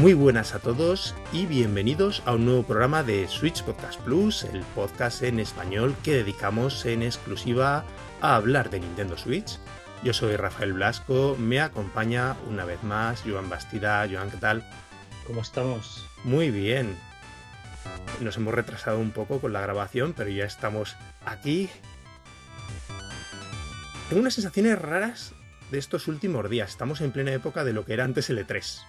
Muy buenas a todos y bienvenidos a un nuevo programa de Switch Podcast Plus, el podcast en español que dedicamos en exclusiva a hablar de Nintendo Switch. Yo soy Rafael Blasco, me acompaña una vez más Joan Bastida. Joan, ¿qué tal? ¿Cómo estamos? Muy bien. Nos hemos retrasado un poco con la grabación, pero ya estamos aquí. Tengo unas sensaciones raras de estos últimos días. Estamos en plena época de lo que era antes L3.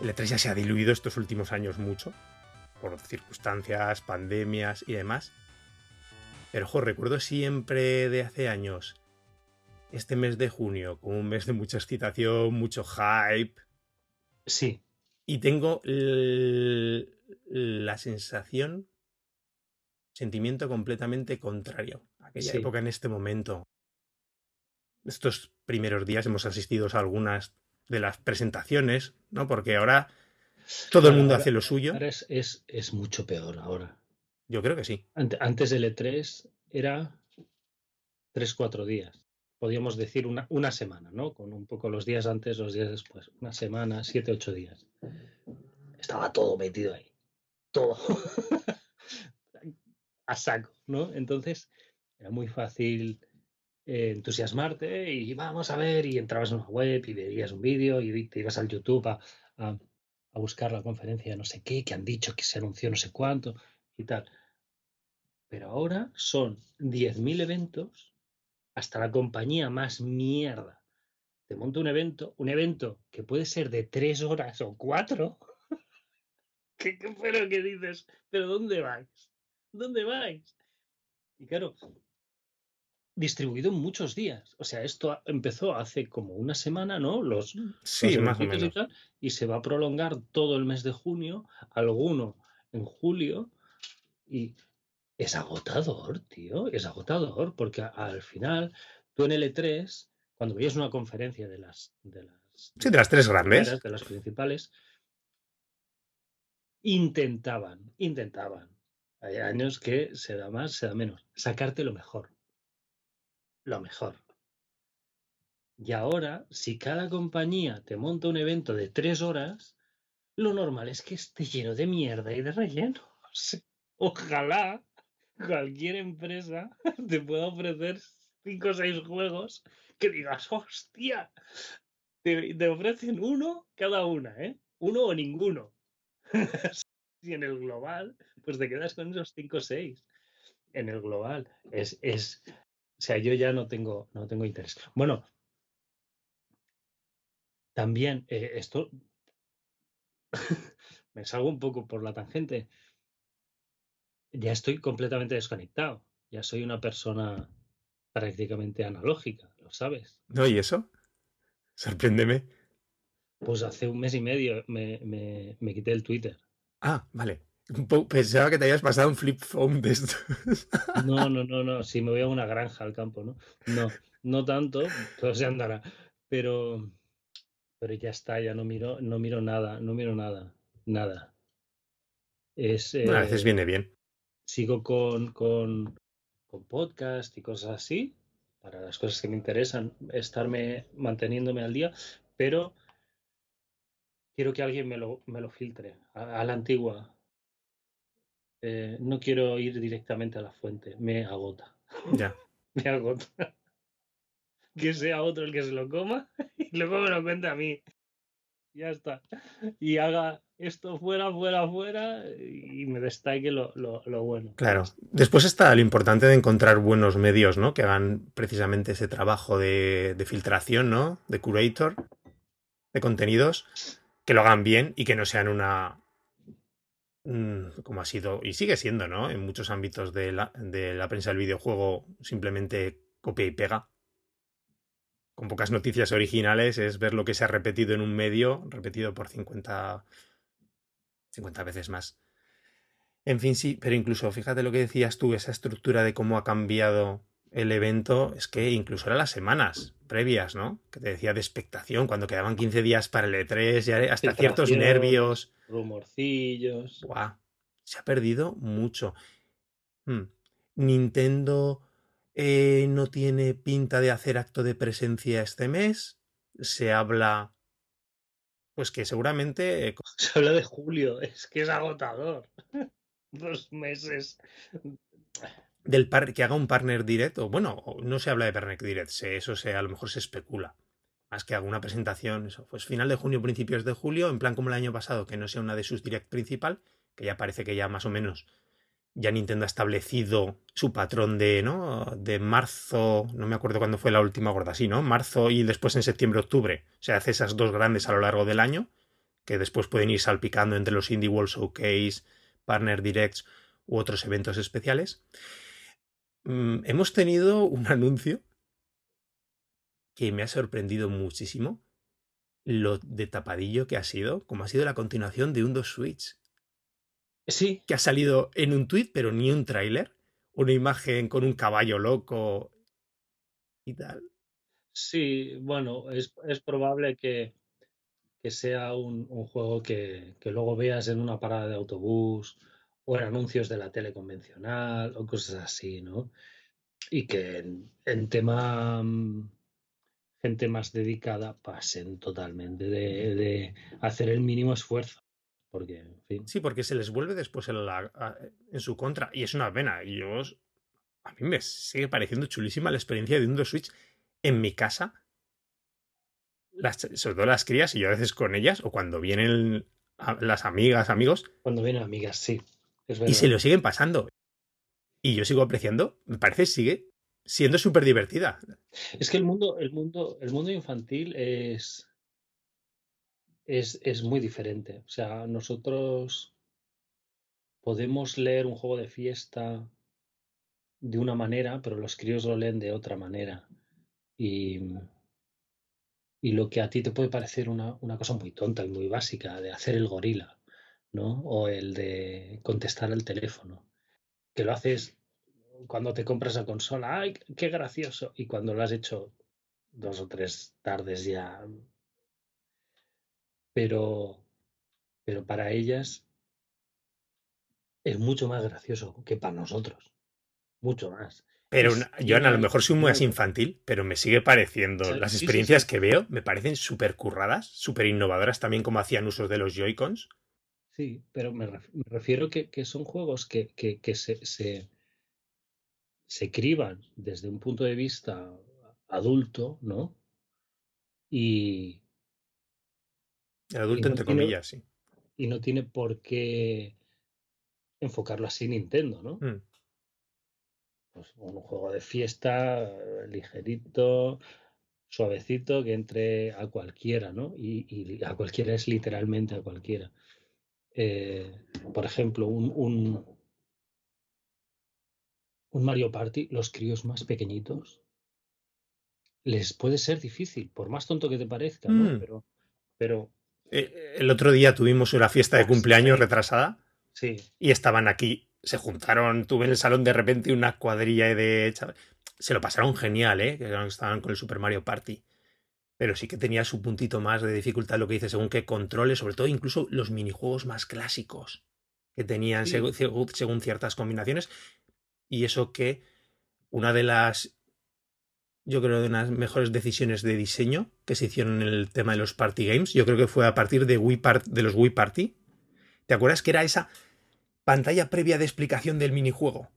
El E3 ya se ha diluido estos últimos años mucho, por circunstancias, pandemias y demás. Pero ojo, recuerdo siempre de hace años este mes de junio como un mes de mucha excitación, mucho hype. Sí. Y tengo la sensación, sentimiento completamente contrario a aquella época en este momento. Estos primeros días hemos asistido a algunas de las presentaciones, ¿no? Porque ahora todo el mundo hace lo suyo. Ahora es, es, es, mucho peor ahora. Yo creo que sí. Antes del E3 era 3-4 días. Podríamos decir una, una semana, ¿no? Con un poco los días antes, los días después. Una semana, 7-8 días. Estaba todo metido ahí. Todo. A saco, ¿no? Entonces era muy fácil eh, entusiasmarte y vamos a ver, y entrabas en una web y veías un vídeo y te ibas al YouTube a, a, a, buscar la conferencia de no sé qué, que han dicho que se anunció no sé cuánto y tal. Pero ahora son 10.000 eventos hasta la compañía más mierda. Te monta un evento, un evento que puede ser de tres horas o cuatro. ¿Qué, qué pero que dices? ¿Pero dónde vais? ¿Dónde vais? Y claro, distribuido en muchos días. O sea, esto empezó hace como una semana, ¿no? Los, sí, los más o menos. Y, tal, y, se va a prolongar todo el mes de junio, alguno en julio, y es agotador, tío, es agotador, porque al final tú en L3, cuando veías una conferencia de las... De las sí, de las tres grandes. De las principales, intentaban, intentaban. Hay años que se da más, se da menos. Sacarte lo mejor lo mejor. Y ahora, si cada compañía te monta un evento de tres horas, lo normal es que esté lleno de mierda y de relleno. Ojalá cualquier empresa te pueda ofrecer cinco o seis juegos que digas, hostia, te, ofrecen uno cada una, ¿eh? Uno o ninguno. y en el global, pues te quedas con esos cinco o seis. En el global es, es, o sea, yo ya no tengo, no tengo interés. Bueno, también eh, esto me salgo un poco por la tangente. Ya estoy completamente desconectado. Ya soy una persona prácticamente analógica, ¿lo sabes? No, ¿y eso? Sorpréndeme. Pues hace un mes y medio me, me, me quité el Twitter. Ah, vale. Pensaba que te habías pasado un flip phone de estos. No, no, no, no. Si me voy a una granja al campo, ¿no? No, no tanto, todo se andará. Pero, pero ya está, ya no miro, no miro nada, no miro nada, nada. Es, a veces viene bien. Sigo con, con, con podcast y cosas así, para las cosas que me interesan, estarme manteniéndome al día, pero quiero que alguien me lo, me lo filtre a, a la antigua eh, no quiero ir directamente a la fuente, me agota. Ya. me agota. que sea otro el que se lo coma y luego me lo cuente a mí. Ya está. Y haga esto fuera, fuera, fuera y me destaque lo, lo, lo bueno. Claro. Después está lo importante de encontrar buenos medios, ¿no? Que hagan precisamente ese trabajo de, de filtración, ¿no? De curator, de contenidos, que lo hagan bien y que no sean una, como ha sido y sigue siendo, ¿no? En muchos ámbitos de la, de la prensa del videojuego, simplemente copia y pega. Con pocas noticias originales es ver lo que se ha repetido en un medio, repetido por 50, 50 veces más. En fin, sí, pero incluso fíjate lo que decías tú, esa estructura de cómo ha cambiado el evento, es que incluso eran las semanas previas, ¿no? Que te decía de expectación, cuando quedaban 15 días para el E3, ya hasta ciertos nervios. Rumorcillos. Buah, se ha perdido mucho. Hmm. Nintendo eh, no tiene pinta de hacer acto de presencia este mes. Se habla pues que seguramente... eh, Se habla de julio, es que es agotador. Dos meses. del par que haga un partner direct, o bueno, no se habla de partner direct, se, eso se, a lo mejor se especula. Más que haga una presentación, eso, pues final de junio, principios de julio, en plan como el año pasado, que no sea una de sus direct principal, que ya parece que ya más o menos ya Nintendo ha establecido su patrón de, ¿no? De marzo, no me acuerdo cuándo fue la última gorda, sí, ¿no? Marzo y después en septiembre, octubre. O sea, hace esas dos grandes a lo largo del año, que después pueden ir salpicando entre los Indie World Showcase, Partner Directs u otros eventos especiales. Mm, hemos tenido un anuncio que me ha sorprendido muchísimo. Lo de tapadillo que ha sido, como ha sido la continuación de un 2 Switch Sí, que ha salido en un tweet, pero ni un tráiler. Una imagen con un caballo loco y tal. sí, bueno, es, es probable que, que sea un, un juego que, que luego veas en una parada de autobús o en anuncios de la tele convencional o cosas así, ¿no? Y que en, en tema mm, gente más dedicada pasen totalmente de, de hacer el mínimo esfuerzo. Porque, en fin, Sí, porque se les vuelve después en, la- a- en su contra. Y es una pena. Y yo, a mí me sigue pareciendo chulísima la experiencia de un 2 Switch en mi casa. Las, sobre todo las crías, y yo a veces con ellas, o cuando vienen las amigas, amigos, cuando vienen amigas, sí, es y se lo siguen pasando. Y yo sigo apreciando, me parece sigue siendo súper divertida. Es que el mundo, el mundo, el mundo infantil es, es, es muy diferente. O sea, nosotros podemos leer un juego de fiesta de una manera, pero los críos lo leen de otra manera. Y, y lo que a ti te puede parecer una, una cosa muy tonta y muy básica, de hacer el gorila, ¿no? O el de contestar al teléfono, que lo haces cuando te compras la consola, ¡ay, qué gracioso! Y cuando lo has hecho dos o tres tardes ya. Pero, pero para ellas es mucho más gracioso que para nosotros. Mucho más. Pero una- yo tiene a lo mejor soy muy más infantil, pero me sigue pareciendo. Sí, Las sí, experiencias sí. que veo me parecen súper curradas, súper innovadoras también como hacían usos de los Joy-Cons. Sí, pero me, ref- me refiero que, que son juegos que, que, que se, se, se criban desde un punto de vista adulto, ¿no? Y, El adulto, no entre tiene- comillas, sí. y no tiene por qué enfocarlo así Nintendo, ¿no? Mm. Pues un juego de fiesta ligerito, suavecito, que entre a cualquiera, ¿no? Y, y a cualquiera es literalmente a cualquiera. Eh, por ejemplo, un, un, un Mario Party, los críos más pequeñitos, les puede ser difícil, por más tonto que te parezca, ¿no? Mm. Pero, pero Eh, El otro día tuvimos una fiesta de Ostras, cumpleaños retrasada sí, y estaban aquí, se juntaron, tuve en el salón de repente una cuadrilla de Se lo pasaron genial, ¿eh? Que estaban con el Super Mario Party. Pero sí que tenía su puntito más de dificultad lo que dice, según qué controles, sobre todo incluso los minijuegos más clásicos que tenían Sí. según, según- según ciertas combinaciones. Y eso que una de las, yo creo, de unas mejores decisiones de diseño que se hicieron en el tema de los party games, yo creo que fue a partir de, Wii Part- de los Wii Party. ¿Te acuerdas que era esa pantalla previa de explicación del minijuego?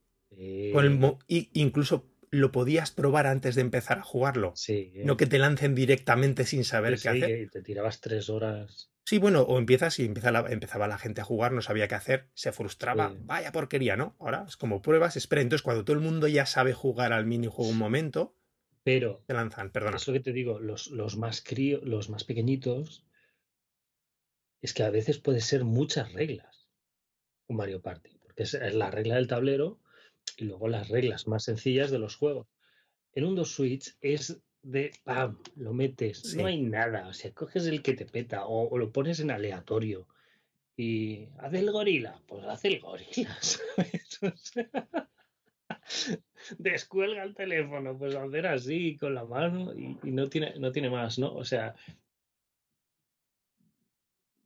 Con el eh, y incluso lo podías probar antes de empezar a jugarlo. sí, eh, No que te lancen directamente sin saber sí, qué hacer. y te tirabas tres horas. Sí, bueno, o empiezas y empieza la- empezaba la gente a jugar, no sabía qué hacer, se frustraba. Sí. Vaya porquería, ¿no? Ahora es como pruebas, espera. Entonces, cuando todo el mundo ya sabe jugar al minijuego un momento, Pero te lanzan, perdona. es lo que te digo, los, los más crío, los más pequeñitos, es que a veces puede ser muchas reglas un Mario Party, porque es, es la regla del tablero y luego las reglas más sencillas de los juegos. En un 2 Switch es de ¡pam! lo metes, Sí. no hay nada, o sea, coges el que te peta o, o lo pones en aleatorio y haz el gorila, pues haz el gorila, ¿sabes? O sea, descuelga el teléfono, pues hacer así con la mano y, y no tiene, no tiene más, ¿no? O sea,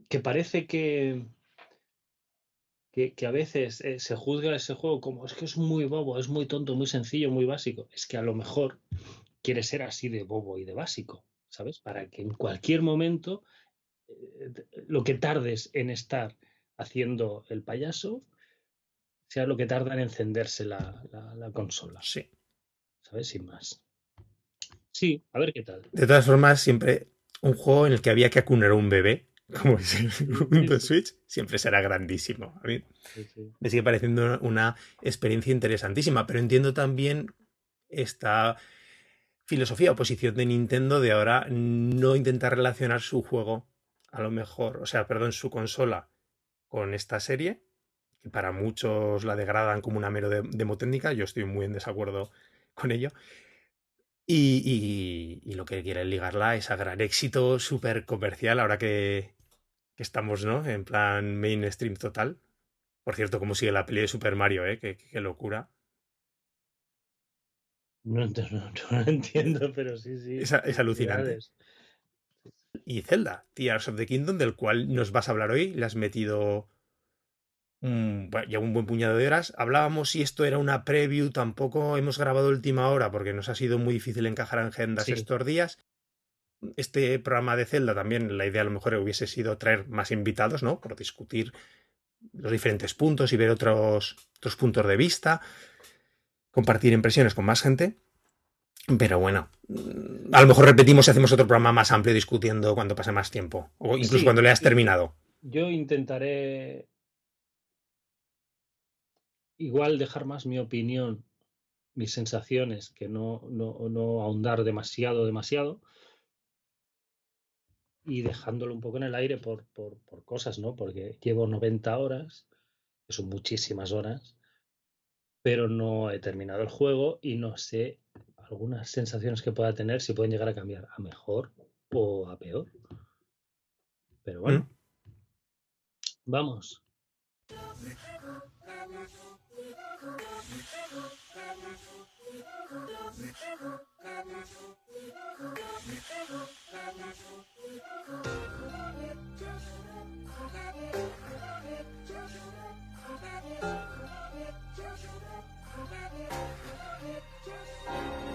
que parece que, que, que a veces eh, se juzga ese juego como es que es muy bobo, es muy tonto, muy sencillo, muy básico. Es que a lo mejor quiere ser así de bobo y de básico, ¿sabes? Para que en cualquier momento eh, lo que tardes en estar haciendo el payaso sea lo que tarda en encenderse la, la consola. Sí. ¿Sabes? Sin más. Sí, a ver qué tal. De todas formas, siempre un juego en el que había que acunar a un bebé, como es el Nintendo Switch, siempre será grandísimo. A mí me sigue pareciendo una experiencia interesantísima, pero entiendo también esta filosofía o posición de Nintendo de ahora no intentar relacionar su juego, a lo mejor, o sea, perdón, su consola con esta serie, que para muchos la degradan como una mero demo técnica, yo estoy muy en desacuerdo con ello, y, y, lo que quieren ligarla es a gran éxito súper comercial, ahora que, estamos, ¿no? En plan mainstream total. Por cierto, cómo sigue la peli de Super Mario, ¿eh? Qué locura. No, no, no, lo entiendo, pero sí, sí. Es, es alucinante. Y Zelda, Tears of the Kingdom, del cual nos vas a hablar hoy, le has metido ya un buen puñado de horas. Hablábamos si esto era una preview, tampoco hemos grabado última hora porque nos ha sido muy difícil encajar en agendas estos días. Este programa de Zelda también, la idea a lo mejor hubiese sido traer más invitados, ¿no? Por discutir los diferentes puntos y ver otros, otros puntos de vista, compartir impresiones con más gente. Pero bueno, a lo mejor repetimos y hacemos otro programa más amplio discutiendo cuando pase más tiempo, o incluso cuando le hayas terminado. Yo intentaré igual dejar más mi opinión, mis sensaciones, que no, no, no ahondar demasiado, demasiado, y dejándolo un poco en el aire por, por, por, cosas, ¿no? Porque llevo 90 horas, que son muchísimas horas, pero no he terminado el juego y no sé algunas sensaciones que pueda tener si pueden llegar a cambiar a mejor o a peor. Pero bueno, mm. vamos. Just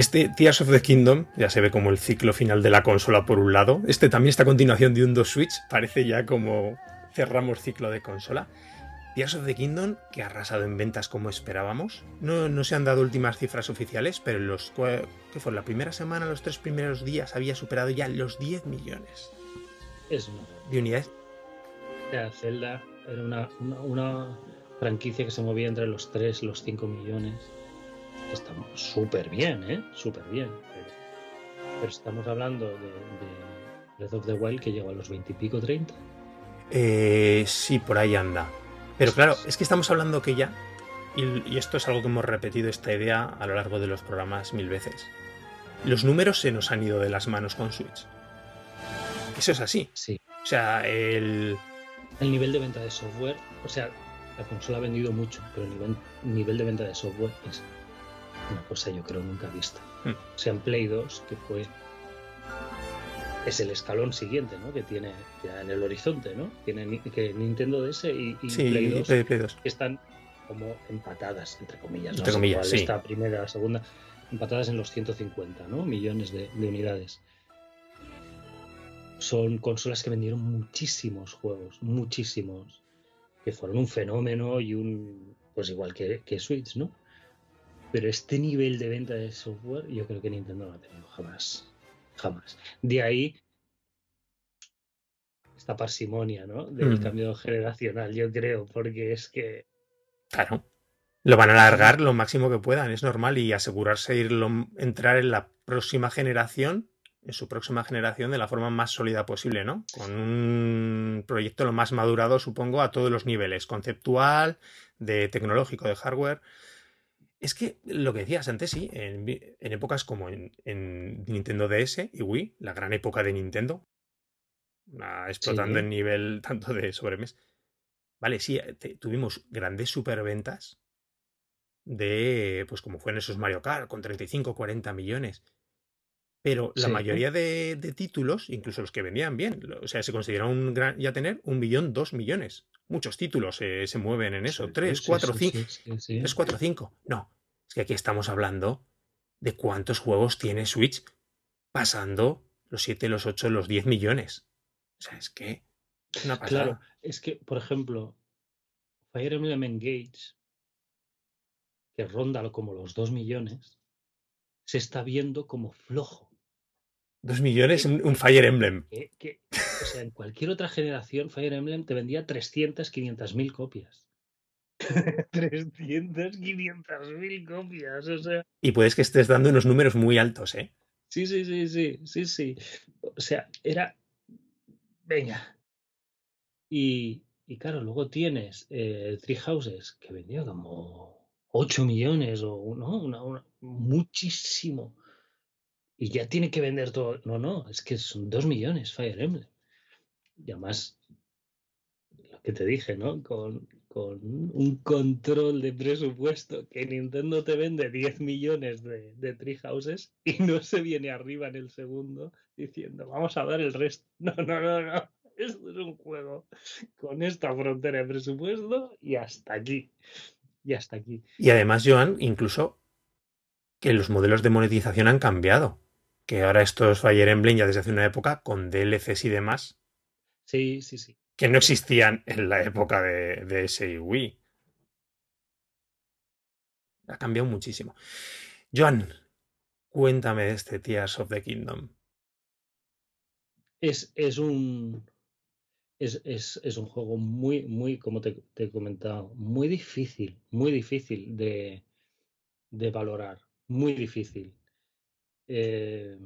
Este Tears of the Kingdom ya se ve como el ciclo final de la consola por un lado. Este también está a continuación de un 2 Switch. Parece ya como cerramos ciclo de consola. Tears of the Kingdom, que ha arrasado en ventas como esperábamos. No, no se han dado últimas cifras oficiales, pero en los que fue la primera semana, los tres primeros días, había superado ya los 10 millones es de unidades. sea, Zelda era una, una, una franquicia que se movía entre los 3 y los 5 millones está súper bien, ¿eh? Súper bien. Pero, estamos hablando de, Breath of the Wild que llegó a los 20 y pico, 30. Eh, sí, por ahí anda. Pero claro, es que estamos hablando que ya, y, esto es algo que hemos repetido esta idea a lo largo de los programas mil veces, los números se nos han ido de las manos con Switch. Eso es así. Sí. O sea, el... El nivel de venta de software, o sea, la consola ha vendido mucho, pero el nivel, nivel de venta de software es una cosa yo creo nunca vista. Hmm. O sea, en Play 2, que fue es el escalón siguiente, ¿no? Que tiene ya en el horizonte, ¿no? Tiene que Nintendo DS y, Play, 2, están como empatadas, entre comillas, Entre comillas, sí. Esta primera, la segunda, empatadas en los 150, ¿no? Millones de, de, unidades. Son consolas que vendieron muchísimos juegos, muchísimos, que fueron un fenómeno y un, pues igual que, que Switch, ¿no? Pero este nivel de venta de software yo creo que Nintendo no ha tenido jamás. Jamás. De ahí esta parsimonia, ¿no? Del mm. cambio generacional, yo creo, porque es que... Claro. Lo van a alargar lo máximo que puedan, es normal, y asegurarse de entrar en la próxima generación, en su próxima generación, de la forma más sólida posible, ¿no? Con un proyecto lo más madurado, supongo, a todos los niveles, conceptual, de tecnológico, de hardware. Es que lo que decías antes, sí, en, épocas como en, Nintendo DS y Wii, la gran época de Nintendo, explotando en nivel tanto de sobremes. Vale, sí, eh, tuvimos grandes superventas de, pues como fue en esos Mario Kart, con 35, 40 millones. Pero la mayoría de, títulos, incluso los que vendían bien, o sea, se considera un gran, ya tener un millón, dos millones. Muchos títulos se mueven en eso. tres, cuatro, cinco. Tres, cuatro, cinco. No, es que aquí estamos hablando de cuántos juegos tiene Switch pasando los 7, los 8, los 10 millones. O sea, es que una Claro, es que, por ejemplo, Fire Emblem Engage, que ronda como los 2 millones, se está viendo como flojo. 2 millones en un Fire Emblem. o sea, en cualquier otra generación, Fire Emblem te vendía 300, 500 mil copias. 300, 500 mil copias, o sea. Y puedes que estés dando unos números muy altos, ¿eh? Sí, sí, sí, sí, sí, sí. O sea, era. Venga. Y, y claro, luego tienes eh, Three Houses, que vendió como 8 millones o no, una, muchísimo. Y ya tiene que vender todo. No, no, es que son 2 millones Fire Emblem. Y además, lo que te dije, ¿no? Con, con un control de presupuesto que Nintendo te vende 10 millones de, de Treehouses y no se viene arriba en el segundo diciendo vamos a dar el resto. No, no, no, no. Esto es un juego con esta frontera de presupuesto y hasta aquí. Y hasta aquí. Y además, Joan, incluso que los modelos de monetización han cambiado. Que ahora estos Fire Emblem ya desde hace una época con DLCs y demás. Sí, sí, sí que no existían en la época de, de ese Wii. Ha cambiado muchísimo. Joan, cuéntame de este Tears of the Kingdom. Es, es un. Es, es, es, un juego muy, muy, como te, he comentado, muy difícil, muy difícil de, de valorar, muy difícil. Eh,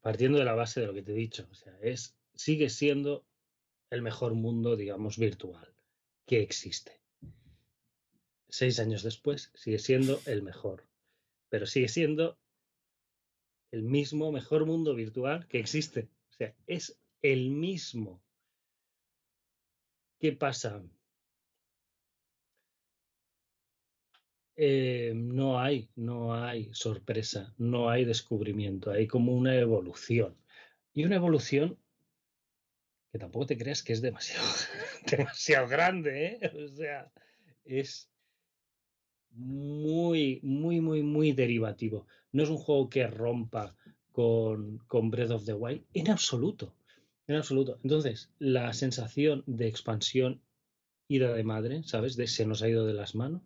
partiendo de la base de lo que te he dicho, es sigue siendo el mejor mundo, digamos, virtual que existe. Seis años después sigue siendo el mejor, pero sigue siendo el mismo mejor mundo virtual que existe. O sea, es el mismo. ¿Qué pasa? Eh, no hay, no hay sorpresa, no hay descubrimiento, hay como una evolución. Y una evolución que tampoco te creas que es demasiado, demasiado grande, ¿eh? O sea, es muy, muy, muy, muy derivativo. No es un juego que rompa con, con Breath of the Wild en absoluto. En absoluto. Entonces, la sensación de expansión ida de madre, ¿sabes? De se nos ha ido de las manos.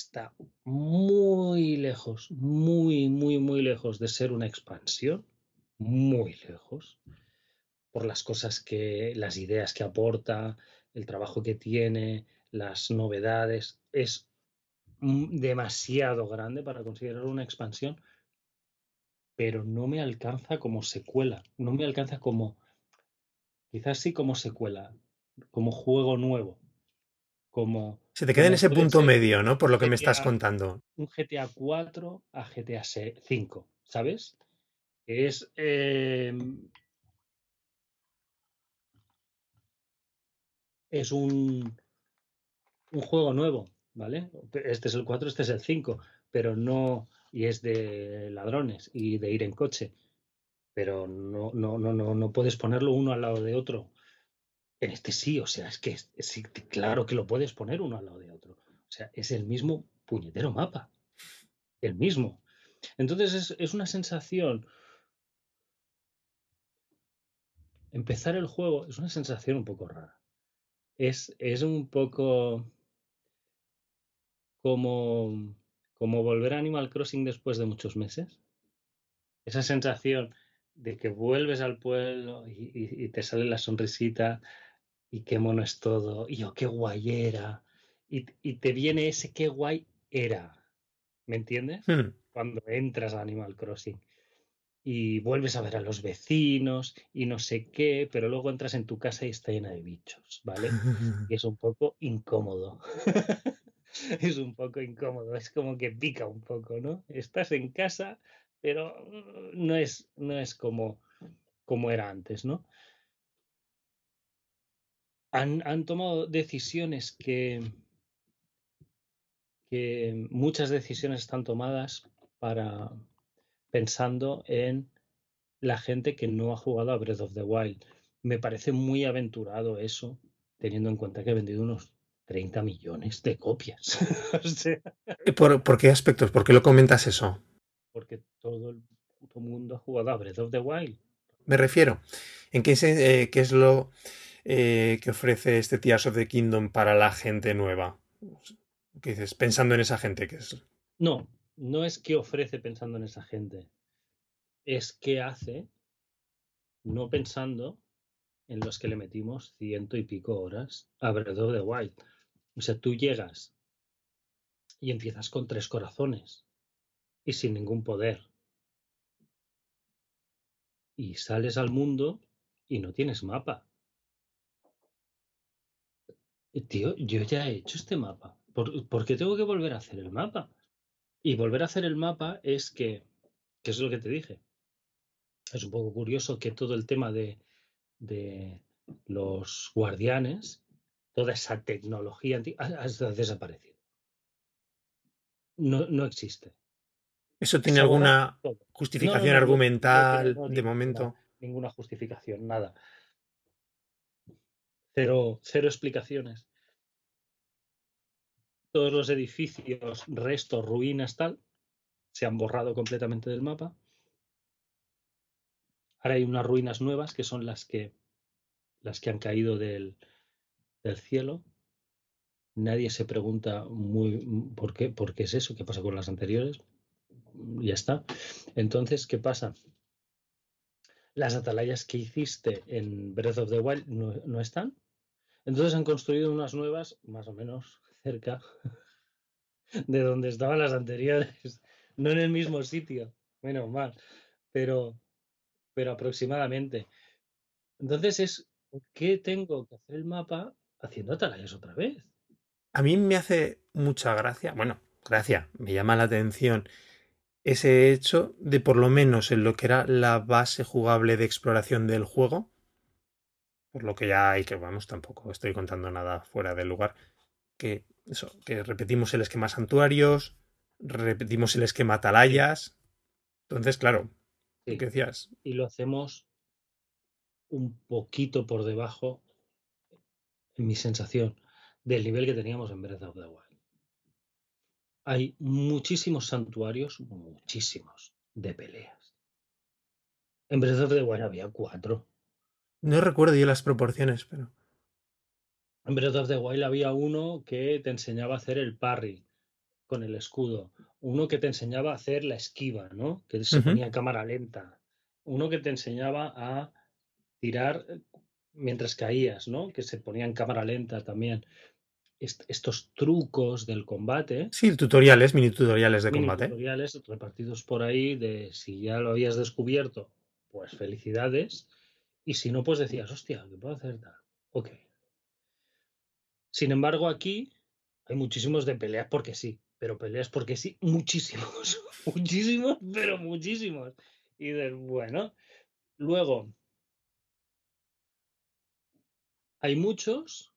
Está muy lejos, muy, muy, muy lejos de ser una expansión. Muy lejos por las cosas que, las ideas que aporta, el trabajo que tiene, las novedades, es demasiado grande para considerar una expansión, pero no me alcanza como secuela, no me alcanza como, quizás sí como secuela, como juego nuevo, como... Se te queda en ese punto medio, ¿no? Por lo que me estás contando. Un GTA 4 a GTA 5, ¿sabes? Es em, es un, un juego nuevo, ¿vale? Este es el 4, este es el 5, pero no, y es de ladrones y de ir en coche, pero no, no, no, no, no puedes ponerlo uno al lado de otro. En este sí, o sea, es que claro que lo puedes poner uno al lado de otro. O sea, es el mismo puñetero mapa. El mismo. Entonces es, es una sensación. Empezar el juego es una sensación un poco rara es, es un poco como, como volver a Animal Crossing después de muchos meses. Esa sensación de que vuelves al pueblo y, te sale la sonrisita y qué mono es todo, y yo qué guay era, y, te viene ese qué guay era, ¿me entiendes? Hmm. Cuando entras a Animal Crossing y vuelves a ver a los vecinos y no sé qué, pero luego entras en tu casa y está llena de bichos, ¿vale? Y es un poco incómodo. es un poco incómodo, es como que pica un poco, ¿no? Estás en casa, pero no es, no es como, como era antes, ¿no? Han, han tomado decisiones que, que muchas decisiones están tomadas para pensando en la gente que no ha jugado a Breath of the Wild. Me parece muy aventurado eso, teniendo en cuenta que he vendido unos 30 millones de copias. O sea, ¿Por, por qué aspectos? ¿Por qué lo comentas eso? porque todo el puto mundo ha jugado a Breath of the Wild. Me refiero, ¿en qué, eh, qué es lo eh, que ofrece este Tears of the Kingdom para la gente nueva? ¿Qué dices? Pensando en esa gente que es... No, no es que ofrece pensando en esa gente, es que hace no pensando en los que le metimos ciento y pico horas a Breath of the Wild. O sea, tú llegas y empiezas con tres corazones y sin ningún poder. Y sales al mundo y no tienes mapa. Tío, yo ya he hecho este mapa. ¿Por, por qué tengo que volver a hacer el mapa? Y volver a hacer el mapa es que, que es lo que te dije. Es un poco curioso que todo el tema de, de los guardianes, toda esa tecnología ha, ha desaparecido. No, no existe. ¿Eso tiene alguna justificación argumental de ninguna, momento? ninguna justificación, nada. Cero, cero explicaciones. Todos los edificios, restos, ruinas, tal, se han borrado completamente del mapa. Ahora hay unas ruinas nuevas que son las que las que han caído del, del cielo. Nadie se pregunta muy por qué, por qué es eso, qué pasa con las anteriores. Ya está. Entonces, ¿qué pasa? Las atalayas que hiciste en Breath of the Wild no, están. Entonces han construido unas nuevas, más o menos cerca de donde estaban las anteriores. No en el mismo sitio, menos mal, pero, pero aproximadamente. Entonces es, ¿por qué tengo que hacer el mapa haciendo atalayas otra vez? A mí me hace mucha gracia, bueno, gracia, me llama la atención ese hecho de por lo menos en lo que era la base jugable de exploración del juego, por lo que ya hay que, vamos, tampoco estoy contando nada fuera del lugar, que eso, que repetimos el esquema santuarios, repetimos el esquema atalayas, entonces, claro, Sí, ¿qué decías? y lo hacemos un poquito por debajo, en mi sensación, del nivel que teníamos en Breath of the Wild. Hay muchísimos santuarios, muchísimos, de peleas. En Breath of the Wild había cuatro. No recuerdo yo las proporciones, pero... En Breath of the Wild había uno que te enseñaba a hacer el parry con el escudo. Uno que te enseñaba a hacer la esquiva, ¿no? Que se ponía en cámara lenta. Uno que te enseñaba a tirar eh, mientras caías, ¿no? Que se ponía en cámara lenta también. Est- estos trucos del combate, Sí, tutoriales, mini tutoriales de mini combate. tutoriales repartidos por ahí de si ya lo habías descubierto, pues felicidades. Y si no, pues decías, hostia, ¿qué puedo hacer tal? Ok. Sin embargo, aquí hay muchísimos de peleas porque sí, pero peleas porque sí, muchísimos, muchísimos, pero muchísimos. Y dices, bueno, luego hay muchos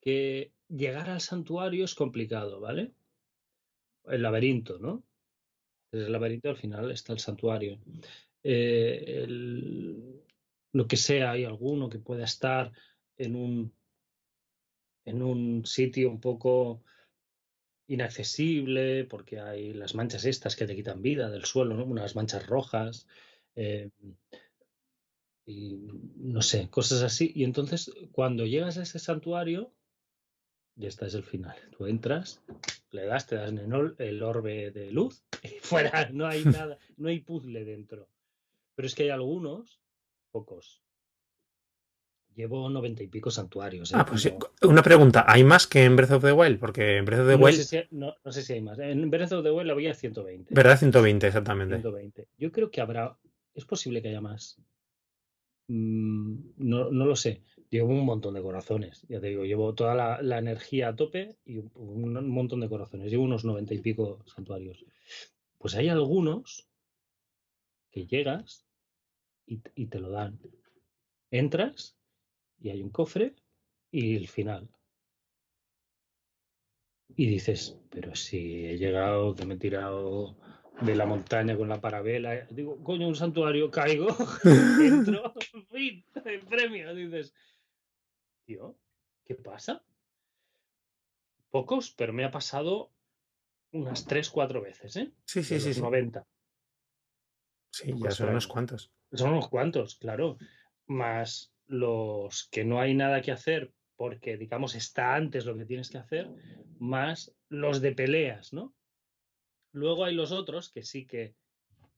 que llegar al santuario es complicado, ¿vale? El laberinto, ¿no? Desde el laberinto al final está el santuario. Eh, lo que sea, hay alguno que pueda estar en un, en un sitio un poco inaccesible porque hay las manchas estas que te quitan vida del suelo, ¿no? Unas manchas rojas. eh, y no sé, cosas así. Y entonces, cuando llegas a ese santuario, ya está, es el final. Tú entras, le das, te das en el or- el orbe de luz y fuera, no hay nada, no hay puzzle dentro. Pero es que hay algunos, pocos. Llevo noventa y pico santuarios. ¿eh? Ah, pues. No- Una pregunta, ¿hay más que en Breath of the Wild? Porque en Breath of the no, Wild, sé si, no, no sé si hay más. En Breath of the Wild había 120. ¿verdad? 120, exactamente. 120. Yo creo que habrá. Es posible que haya más. Mm, no, no lo sé. Llevo un montón de corazones. Ya te digo, llevo toda la, la energía a tope y un, montón de corazones. Llevo unos noventa y pico santuarios. Pues hay algunos que llegas y, y te lo dan. Entras y hay un cofre y el final. Y dices, pero si he llegado, que me he tirado de la montaña con la parabela, digo, coño, un santuario, caigo, entro, fin, el premio. Dices, tío, ¿qué pasa? Pocos, pero me ha pasado unas 3, 4 veces, ¿eh? Sí, sí, De sí. los sí. 90. Sí, ya Pues son unos cuantos. Son unos cuantos, claro. Más los que no hay nada que hacer porque, digamos, está antes lo que tienes que hacer, más los de peleas, ¿no? Luego hay los otros que sí que,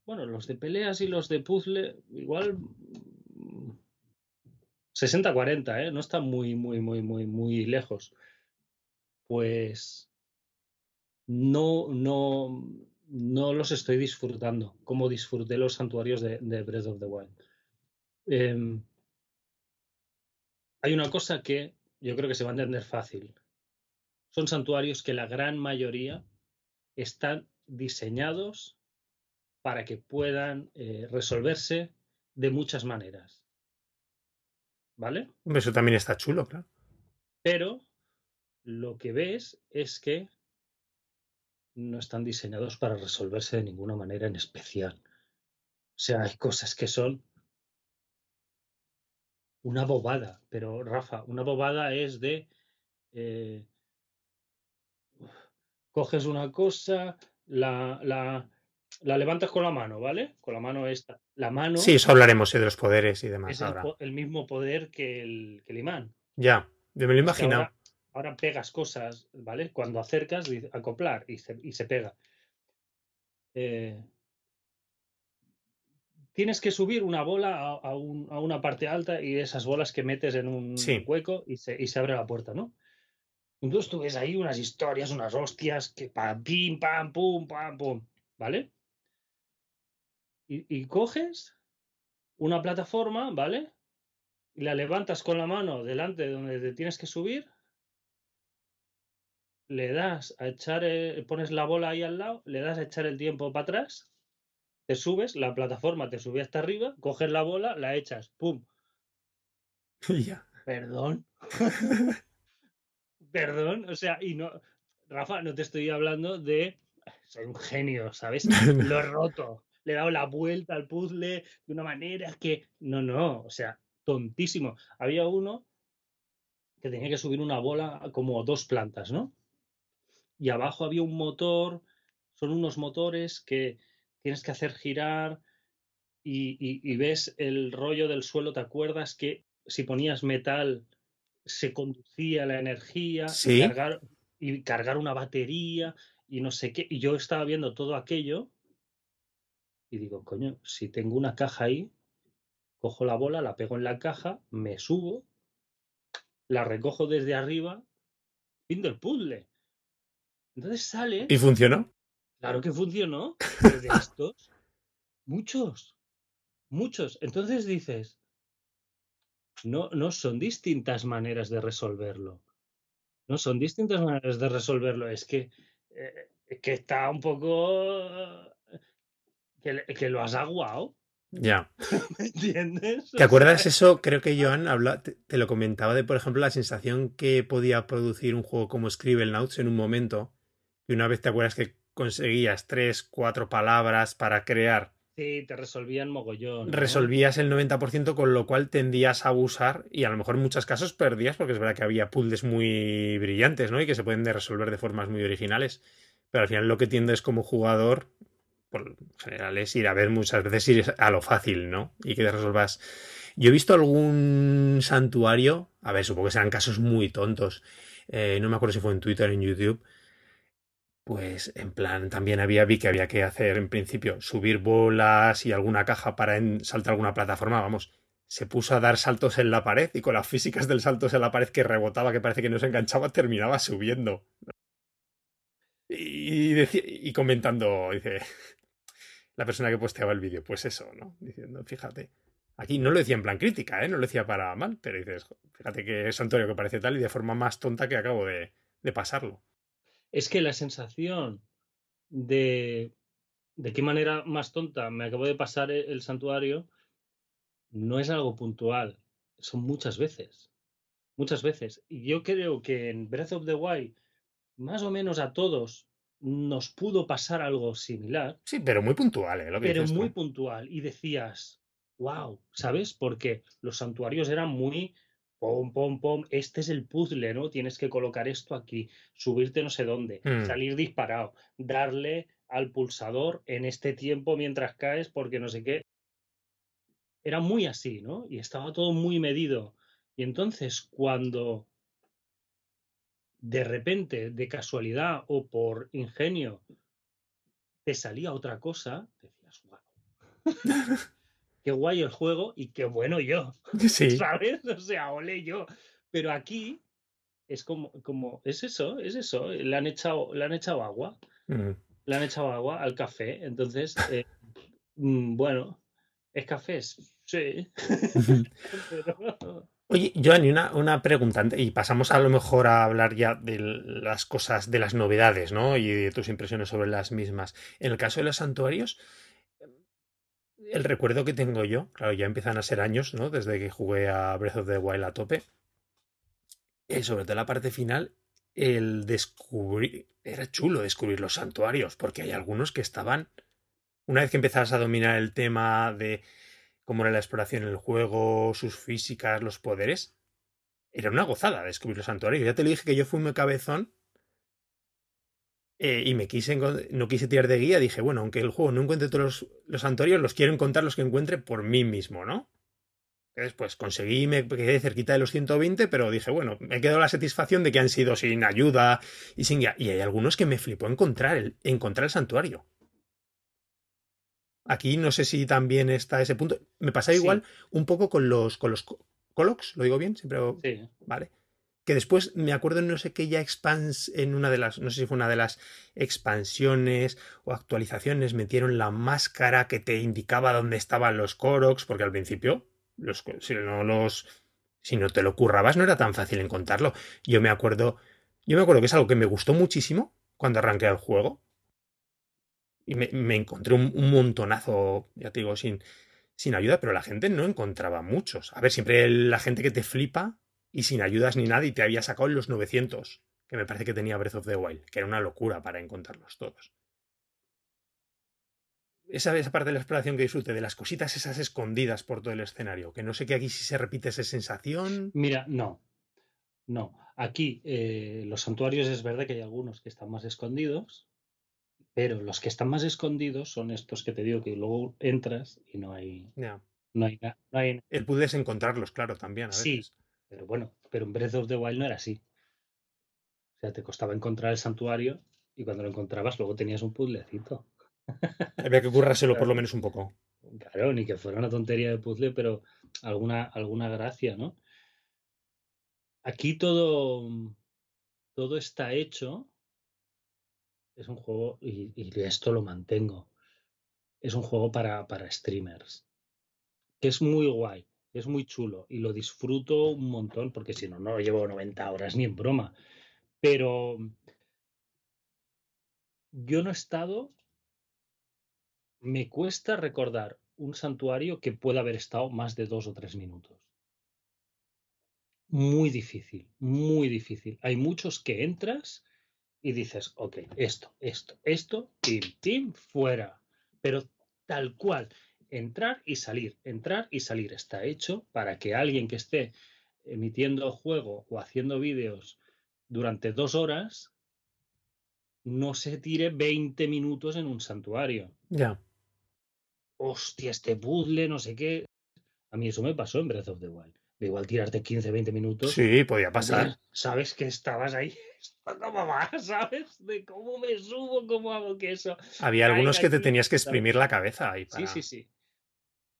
bueno, los de peleas y los de puzzle, igual 60-40, ¿eh? No están muy, muy, muy, muy, muy lejos. Pues no, no, no los estoy disfrutando como disfruté los santuarios de, de Breath of the Wild. Em, hay una cosa que yo creo que se va a entender fácil. Son santuarios que la gran mayoría están diseñados para que puedan eh, resolverse de muchas maneras. ¿Vale? Hombre, Eso también está chulo, claro. Pero lo que ves es que no están diseñados para resolverse de ninguna manera en especial. O sea, hay cosas que son una bobada, pero Rafa, una bobada es de eh, coges una cosa, la, la, la levantas con la mano, ¿vale? Con la mano esta. La mano Sí, eso hablaremos de los poderes y demás es ahora. el mismo poder que el, que el imán. Ya, yo me lo imaginado. ahora, ahora pegas cosas, ¿vale? Cuando acercas, acoplar y se, y se pega. Eh, tienes que subir una bola a, a un- a una parte alta y esas bolas que metes en un Sí. hueco y se, y se abre la puerta, ¿no? Entonces tú ves ahí unas historias, unas hostias, que pam, pim, pam, pum, pam, pum, ¿vale? Y, y coges una plataforma, ¿vale? Y la levantas con la mano delante de donde te tienes que subir, le das a echar, el- pones la bola ahí al lado, le das a echar el tiempo para atrás, te subes, la plataforma te sube hasta arriba, coges la bola, la echas, ¡pum! Ya. Perdón. Perdón, o sea, y no, Rafa, no te estoy hablando de, soy un genio, ¿sabes? Lo he roto, le he dado la vuelta al puzzle de una manera que, no, no, o sea, tontísimo. Había uno que tenía que subir una bola como dos plantas, ¿no? Y abajo había un motor, son unos motores que tienes que hacer girar y, y- y ves el rollo del suelo, ¿te acuerdas que si ponías metal se conducía la energía Sí. y, cargar, y cargar una batería y no sé qué? Y yo estaba viendo todo aquello y digo, coño, si tengo una caja ahí, cojo la bola, la pego en la caja, me subo, la recojo desde arriba, fin del puzzle. Entonces sale, ¿Y funcionó? claro que funcionó, pero de estos, muchos, muchos. Entonces dices, no, no son distintas maneras de resolverlo. No son distintas maneras de resolverlo. Es que, eh, que está un poco... Que, lo has aguado, Ya. ¿me entiendes? ¿Te acuerdas eso? Creo que Joan habla, te, te lo comentaba de, por ejemplo, la sensación que podía producir un juego como Scribblenauts en un momento. Y una vez te acuerdas que conseguías tres, cuatro palabras para crear, Sí, te resolvían mogollón. ¿no? resolvías el 90%, con lo cual tendías a abusar y a lo mejor en muchos casos perdías, porque es verdad que había puzzles muy brillantes, ¿no? Y que se pueden de resolver de formas muy originales. Pero al final lo que tiendes como jugador, por general, es ir a ver muchas veces ir a lo fácil, ¿no? Y que te resolvas. Yo he visto algún santuario, a ver, supongo que serán casos muy tontos. eh, no me acuerdo si fue en Twitter o en YouTube. Pues en plan, también había, vi que había que hacer en principio subir bolas y alguna caja para en- saltar alguna plataforma, vamos. Se puso a dar saltos en la pared y con las físicas del saltos en la pared que rebotaba, que parece que no se enganchaba, terminaba subiendo. Y, y comentando, dice, la persona que posteaba el vídeo, pues eso, ¿no? Diciendo, fíjate. Aquí no lo decía en plan crítica, ¿eh? No lo decía para mal, pero dices, fíjate que santuario que parece tal y de forma más tonta que acabo de, de pasarlo. Es que la sensación de de qué manera más tonta me acabo de pasar e- el santuario no es algo puntual, son muchas veces. Muchas veces. Y yo creo que en Breath of the Wild, más o menos a todos nos pudo pasar algo similar. Sí, pero muy puntual, ¿eh? Lo que pero muy puntual. Y decías, wow, ¿sabes? Porque los santuarios eran muy pom, pom, pom, este es el puzzle, ¿no? Tienes que colocar esto aquí, subirte no sé dónde, Mm. salir disparado, darle al pulsador en este tiempo mientras caes, porque no sé qué. Era muy así, ¿no? Y estaba todo muy medido. Y entonces, cuando de repente, de casualidad o por ingenio, te salía otra cosa, decías, wow. qué guay el juego y qué bueno yo. Sí. ¿Sabes? O sea, ole yo. Pero aquí es como, como, es eso, es eso. Le han echado, le han echado agua. Mm. Le han echado agua al café. Entonces, eh, mm, bueno, ¿es café? Sí. Pero- Oye, Joan, una, una pregunta, y pasamos a lo mejor a hablar ya de las cosas, de las novedades, ¿no? Y de tus impresiones sobre las mismas. En el caso de los santuarios, el recuerdo que tengo yo, claro, ya empiezan a ser años, ¿no? Desde que jugué a Breath of the Wild a tope. eh, sobre todo la parte final, el descubrir, era chulo descubrir los santuarios, porque hay algunos que estaban, una vez que empezabas a dominar el tema de cómo era la exploración el juego, sus físicas, los poderes, era una gozada descubrir los santuarios. Ya te lo dije que yo fui muy cabezón eh, y me quise no quise tirar de guía. Dije, bueno, aunque el juego no encuentre todos los, los santuarios, los quiero encontrar los que encuentre por mí mismo, ¿no? Entonces, pues conseguí, me quedé cerquita de los 120, pero dije, bueno, me quedó la satisfacción de que han sido sin ayuda y sin guía. Y hay algunos que me flipó encontrar el, encontrar el santuario. Aquí no sé si también está ese punto. Me pasa Sí. igual un poco con los, con los co- Colox, ¿lo digo bien? Siempre Sí. Vale. Que después me acuerdo en no sé qué ya expans en una de las, no sé si fue una de las expansiones o actualizaciones, metieron la máscara que te indicaba dónde estaban los Koroks, porque al principio, los, si no los, si no te lo currabas, no era tan fácil encontrarlo. Yo me acuerdo, yo me acuerdo que es algo que me gustó muchísimo cuando arranqué el juego. Y me, encontré un, un montonazo, ya te digo, sin, sin ayuda, pero la gente no encontraba muchos. A ver, siempre la gente que te flipa y sin ayudas ni nada y te había sacado en los 900, que me parece que tenía Breath of the Wild, que era una locura para encontrarlos todos. Esa, esa parte de la exploración que disfrute, de las cositas esas escondidas por todo el escenario, que no sé qué aquí si se repite esa sensación. Mira, no. No. Aquí eh, los santuarios es verdad que hay algunos que están más escondidos, pero los que están más escondidos son estos que te digo que luego entras y no hay, no hay, na- no hay El puzzle es encontrarlos, claro, también. A Sí. Pero bueno, pero en Breath of the Wild no era así. O sea, te costaba encontrar el santuario y cuando lo encontrabas luego tenías un puzzlecito. Había que currárselo por lo menos un poco. Claro, ni que fuera una tontería de puzzle, pero alguna, alguna gracia, ¿no? Aquí todo, todo está hecho. Es un juego, y, esto lo mantengo. Es un juego para, para streamers. Que es muy guay, es muy chulo y lo disfruto un montón, porque si no, no lo llevo 90 horas ni en broma. Pero yo no he estado. Me cuesta recordar un santuario que pueda haber estado más de dos o tres minutos. Muy difícil, muy difícil. Hay muchos que entras y dices, ok, esto, esto, esto, pim, pim, fuera. Pero tal cual, entrar y salir, entrar y salir. Está hecho para que alguien que esté emitiendo juego o haciendo vídeos durante dos horas no se tire 20 minutos en un santuario. Ya. Hostia, este puzzle, no sé qué. A mí eso me pasó en Breath of the Wild. Igual tirarte 15, 20 minutos. Sí, podía pasar. Sabes que estabas ahí. ¿Esto ¿Cómo va? ¿Sabes? De cómo me subo, cómo hago que eso. Había algunos que te tenías que exprimir la cabeza. ahí Sí, para- sí, sí.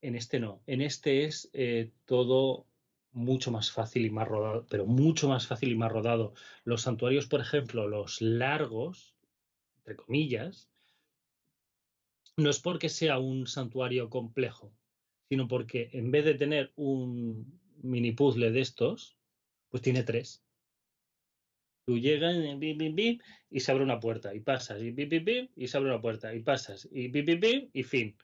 En este no. En este es eh, todo mucho más fácil y más rodado, pero mucho más fácil y más rodado. Los santuarios, por ejemplo, los largos, entre comillas, no es porque sea un santuario complejo, sino porque en vez de tener un mini puzzle de estos, pues tiene tres. Tú llegas y, bim, bim, bim, y se abre una puerta y pasas y bim, bim, bim, y se abre una puerta y pasas y bim, bim, bim, y fin.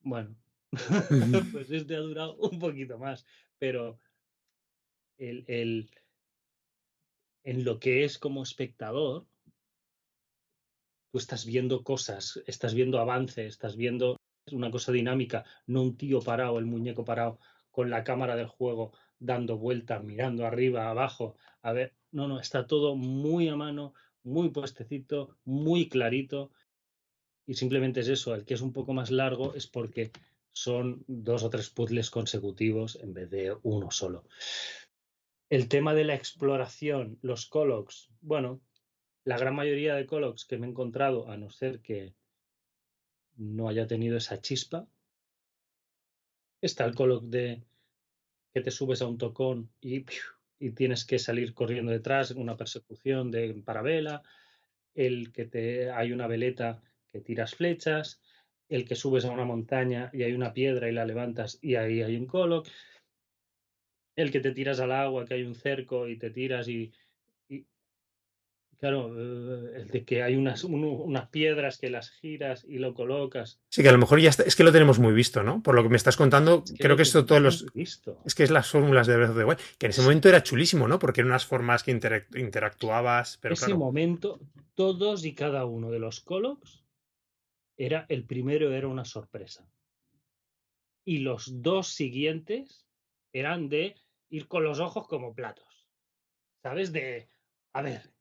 Bueno, pues este ha durado un poquito más. Pero el, el, en lo que es como espectador, tú estás viendo cosas, estás viendo avance, estás viendo una cosa dinámica, no un tío parado, el muñeco parado con la cámara del juego dando vueltas, mirando arriba, abajo. A ver, no, no, está todo muy a mano, muy puestecito, muy clarito. Y simplemente es eso, el que es un poco más largo es porque son dos o tres puzzles consecutivos en vez de uno solo. El tema de la exploración, los colocs, bueno, la gran mayoría de colocs que me he encontrado, a no ser que no haya tenido esa chispa, está el coloc de que te subes a un tocón y, y tienes que salir corriendo detrás, una persecución de parabela, el que te hay una veleta que tiras flechas, el que subes a una montaña y hay una piedra y la levantas y ahí hay un coloc, el que te tiras al agua, que hay un cerco y te tiras y, Claro, eh, el de que hay unas, unas piedras que las giras y lo colocas. Sí, que a lo mejor ya está, es que lo tenemos muy visto, ¿no? Por lo que me estás contando, creo que esto todos los... Visto. Es que es las fórmulas de Breath of the Wild, que en ese momento era chulísimo, ¿no? Porque eran unas formas que interactuabas, pero ese momento, todos y cada uno de los colocs, era, el primero era una sorpresa. Y los dos siguientes eran de ir con los ojos como platos. ¿Sabes? De, a ver,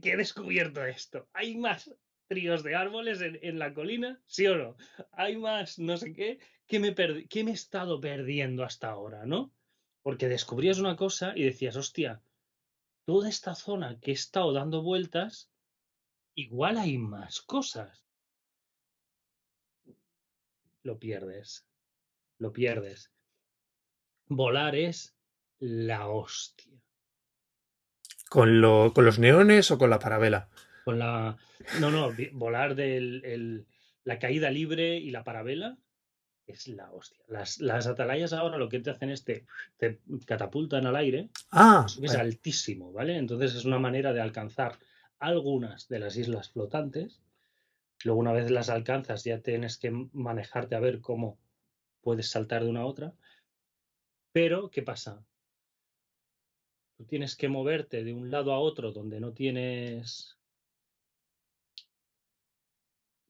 que he descubierto esto. Hay más tríos de árboles en, la colina, ¿sí o no? Hay más no sé qué. ¿Qué me, ¿Qué me he estado perdiendo hasta ahora, no? Porque descubrías una cosa y decías, hostia, toda esta zona que he estado dando vueltas, igual hay más cosas. Lo pierdes. Lo pierdes. Volar es la hostia. ¿Con, lo, ¿Con los neones o con la parabela? Con la. No, no, volar de la caída libre y la parabela es la hostia. Las, las, atalayas ahora lo que te hacen es te, te catapultan al aire. Ah. Es altísimo, ¿vale? Entonces es una manera de alcanzar algunas de las islas flotantes. Luego, una vez las alcanzas, ya tienes que manejarte a ver cómo puedes saltar de una a otra. Pero, ¿qué pasa? Tú tienes que moverte de un lado a otro donde no tienes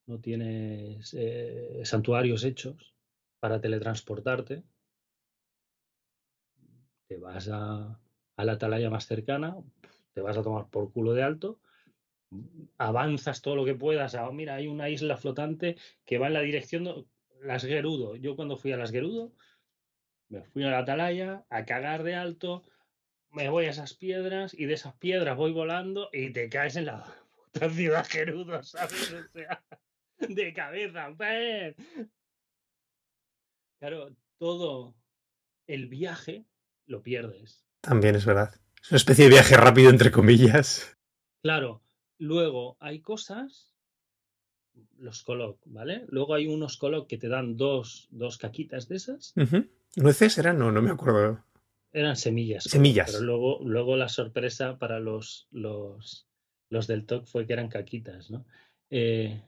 no tienes eh, santuarios hechos para teletransportarte. Te vas a, a la atalaya más cercana, te vas a tomar por culo de alto, avanzas todo lo que puedas. A, mira, hay una isla flotante que va en la dirección de las Gerudo. Yo cuando fui a las Gerudo, me fui a la atalaya a cagar de alto, me voy a esas piedras y de esas piedras voy volando y te caes en la puta ciudad Gerudo, ¿sabes? O sea, de cabeza. Claro, todo el viaje lo pierdes. También es verdad. Es una especie de viaje rápido, entre comillas. Claro, luego hay cosas, los coloc, ¿vale? Luego hay unos coloc que te dan dos, dos caquitas de esas. ¿Nueces eran? No, no me acuerdo. Eran semillas. Semillas. Pero luego, luego la sorpresa para los, los, los del TOC fue que eran caquitas, ¿no? Eh,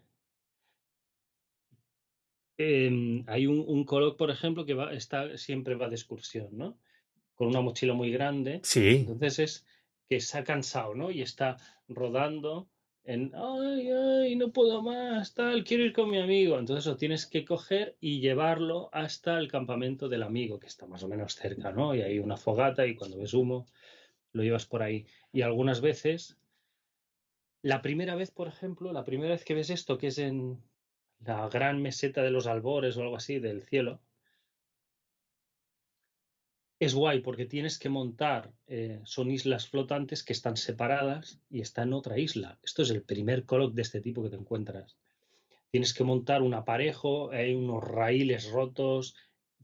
em, hay un, un coloc, por ejemplo, que va, está, siempre va de excursión, ¿no? Con una mochila muy grande. Sí. Entonces es que se ha cansado, ¿no? Y está rodando en, ay, ay, no puedo más, tal, quiero ir con mi amigo. Entonces lo tienes que coger y llevarlo hasta el campamento del amigo, que está más o menos cerca, ¿no? Y hay una fogata y cuando ves humo, lo llevas por ahí. Y algunas veces, la primera vez, por ejemplo, la primera vez que ves esto, que es en la gran meseta de los albores o algo así del cielo, es guay porque tienes que montar, eh, son islas flotantes que están separadas y está en otra isla. Esto es el primer coloc de este tipo que te encuentras. Tienes que montar un aparejo, hay unos raíles rotos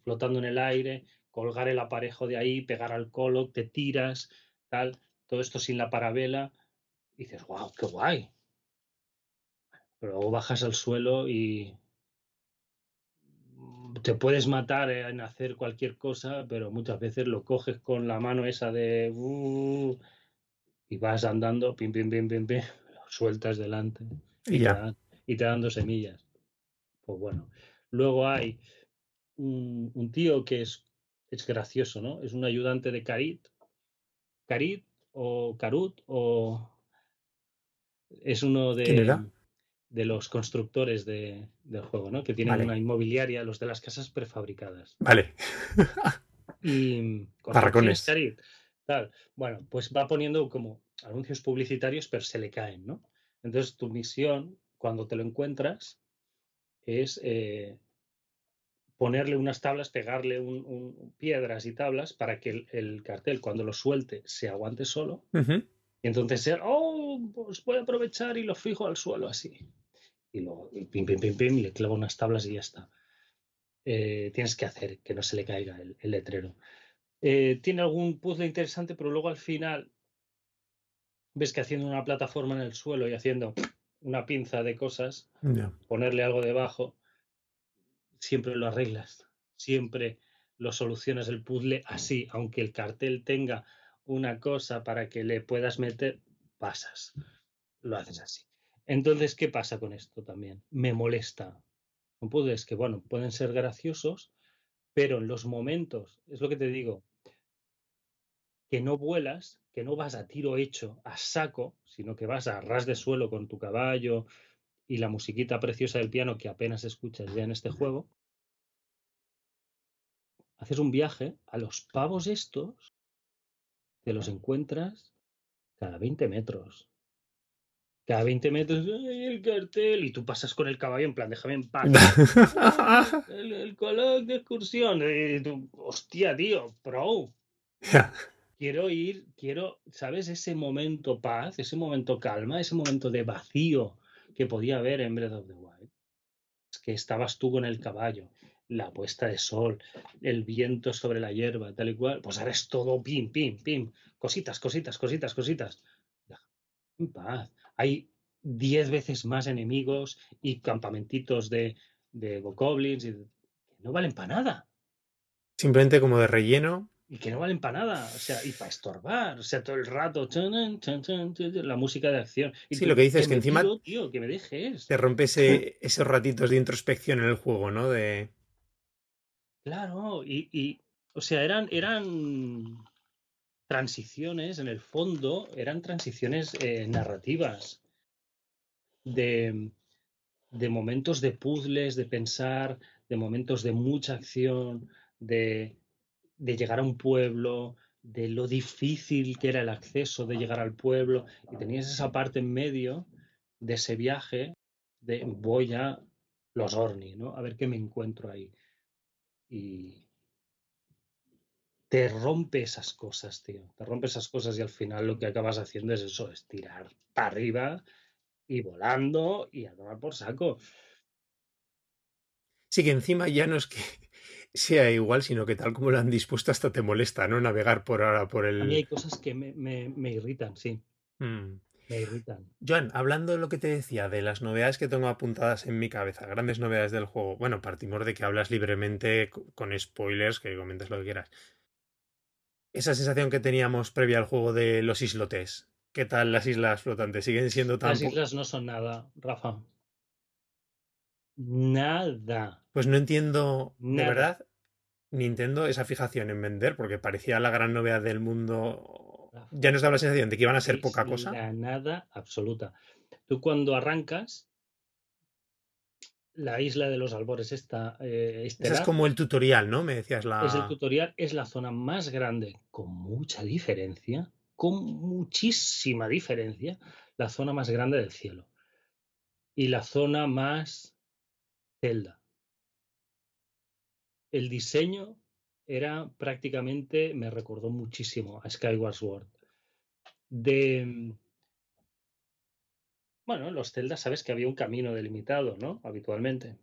flotando en el aire, colgar el aparejo de ahí, pegar al coloc, te tiras, tal, todo esto sin la parabela. Y dices, wow, qué guay. Pero luego bajas al suelo y te puedes matar en hacer cualquier cosa, pero muchas veces lo coges con la mano esa de uh, y vas andando, pim, pim, pim, pim, pim, lo sueltas delante y, ya. Te y te dan dos semillas. Pues bueno. Luego hay un, un tío que es, es gracioso, ¿no? Es un ayudante de Carit. Carit o Carut o es uno ¿Quién de, era? De los constructores de- del juego, ¿no? Que tienen Vale. una inmobiliaria, los de las casas prefabricadas. Vale. Y Barracones. Tal. Bueno, pues va poniendo como anuncios publicitarios, pero se le caen, ¿no? Entonces tu misión, cuando te lo encuentras, es eh, ponerle unas tablas, pegarle un- un- piedras y tablas para que el, el cartel, cuando lo suelte, se aguante solo. Y entonces él, oh, pues voy a aprovechar y lo fijo al suelo así. Y y pim, pim, pim, pim, y le clavo unas tablas y ya está. Eh, tienes que hacer que no se le caiga el, el letrero. Eh, tiene algún puzzle interesante, pero luego al final ves que haciendo una plataforma en el suelo y haciendo una pinza de cosas, ponerle algo debajo, siempre lo arreglas. Siempre lo solucionas el puzzle así, aunque el cartel tenga una cosa para que le puedas meter, pasas. Lo haces así. Entonces, ¿qué pasa con esto también? Me molesta. Son puzzles que, bueno, pueden ser graciosos, pero en los momentos, es lo que te digo, que no vuelas, que no vas a tiro hecho, a saco, sino que vas a ras de suelo con tu caballo y la musiquita preciosa del piano que apenas escuchas ya en este juego, haces un viaje a los pavos estos, te los encuentras cada 20 metros. Cada 20 metros, ¡ay, el cartel! Y tú pasas con el caballo en plan, déjame en paz. El, el coloc de excursión. Y tú, hostia, tío, pro. Quiero ir, quiero, ¿sabes? Ese momento paz, ese momento calma, ese momento de vacío que podía haber en Breath of the Wild. Es que estabas tú con el caballo, la puesta de sol, el viento sobre la hierba, tal y cual. Pues ahora es todo pim, pim, pim. Cositas, cositas, cositas, cositas. En paz. Hay diez veces más enemigos y campamentitos de, de bokoblins y que no valen para nada Simplemente como de relleno. y que no valen para nada, o sea, y para estorbar, o sea, todo el rato, la música de acción. Y Sí, lo que dices es que encima tiro, tío, que me dejes. Te rompe ese- esos ratitos de introspección en el juego, ¿no? De. Claro, y, y, o sea, eran, eran transiciones, en el fondo, eran transiciones eh, narrativas de, de momentos de puzzles, de pensar, de momentos de mucha acción, de, de llegar a un pueblo, de lo difícil que era el acceso de llegar al pueblo, y tenías esa parte en medio de ese viaje de voy a los Orni, ¿no? A ver qué me encuentro ahí. Y te rompe esas cosas, tío. Te rompe esas cosas y al final lo que acabas haciendo es eso, es tirar para arriba y volando y a tomar por saco. Sí, que encima ya no es que sea igual, sino que tal como lo han dispuesto hasta te molesta, ¿no? Navegar por ahora por A mí hay el. cosas que me, me- me irritan, sí, Mm. me irritan. Joan, hablando de lo que te decía, de las novedades que tengo apuntadas en mi cabeza, grandes novedades del juego. Bueno, partimos de que hablas libremente co- con spoilers, que comentes lo que quieras. Esa sensación que teníamos previa al juego de los islotes. ¿Qué tal las islas flotantes? ¿Siguen siendo tan... Las islas no son nada, Rafa. Nada. Pues no entiendo, de verdad, Nintendo esa fijación en vender, porque parecía la gran novedad del mundo. Rafa, Ya nos daba la sensación de que iban a ser poca cosa. Nada absoluta. Tú cuando arrancas, la isla de los albores esta eh, Ese es como el tutorial, ¿no? Me decías la. es el tutorial, es la zona más grande, con mucha diferencia, con muchísima diferencia, la zona más grande del cielo. Y la zona más Zelda. El diseño era prácticamente, me recordó muchísimo a Skyward Sword. De, bueno, en los Zelda sabes que había un camino delimitado, ¿no? Habitualmente.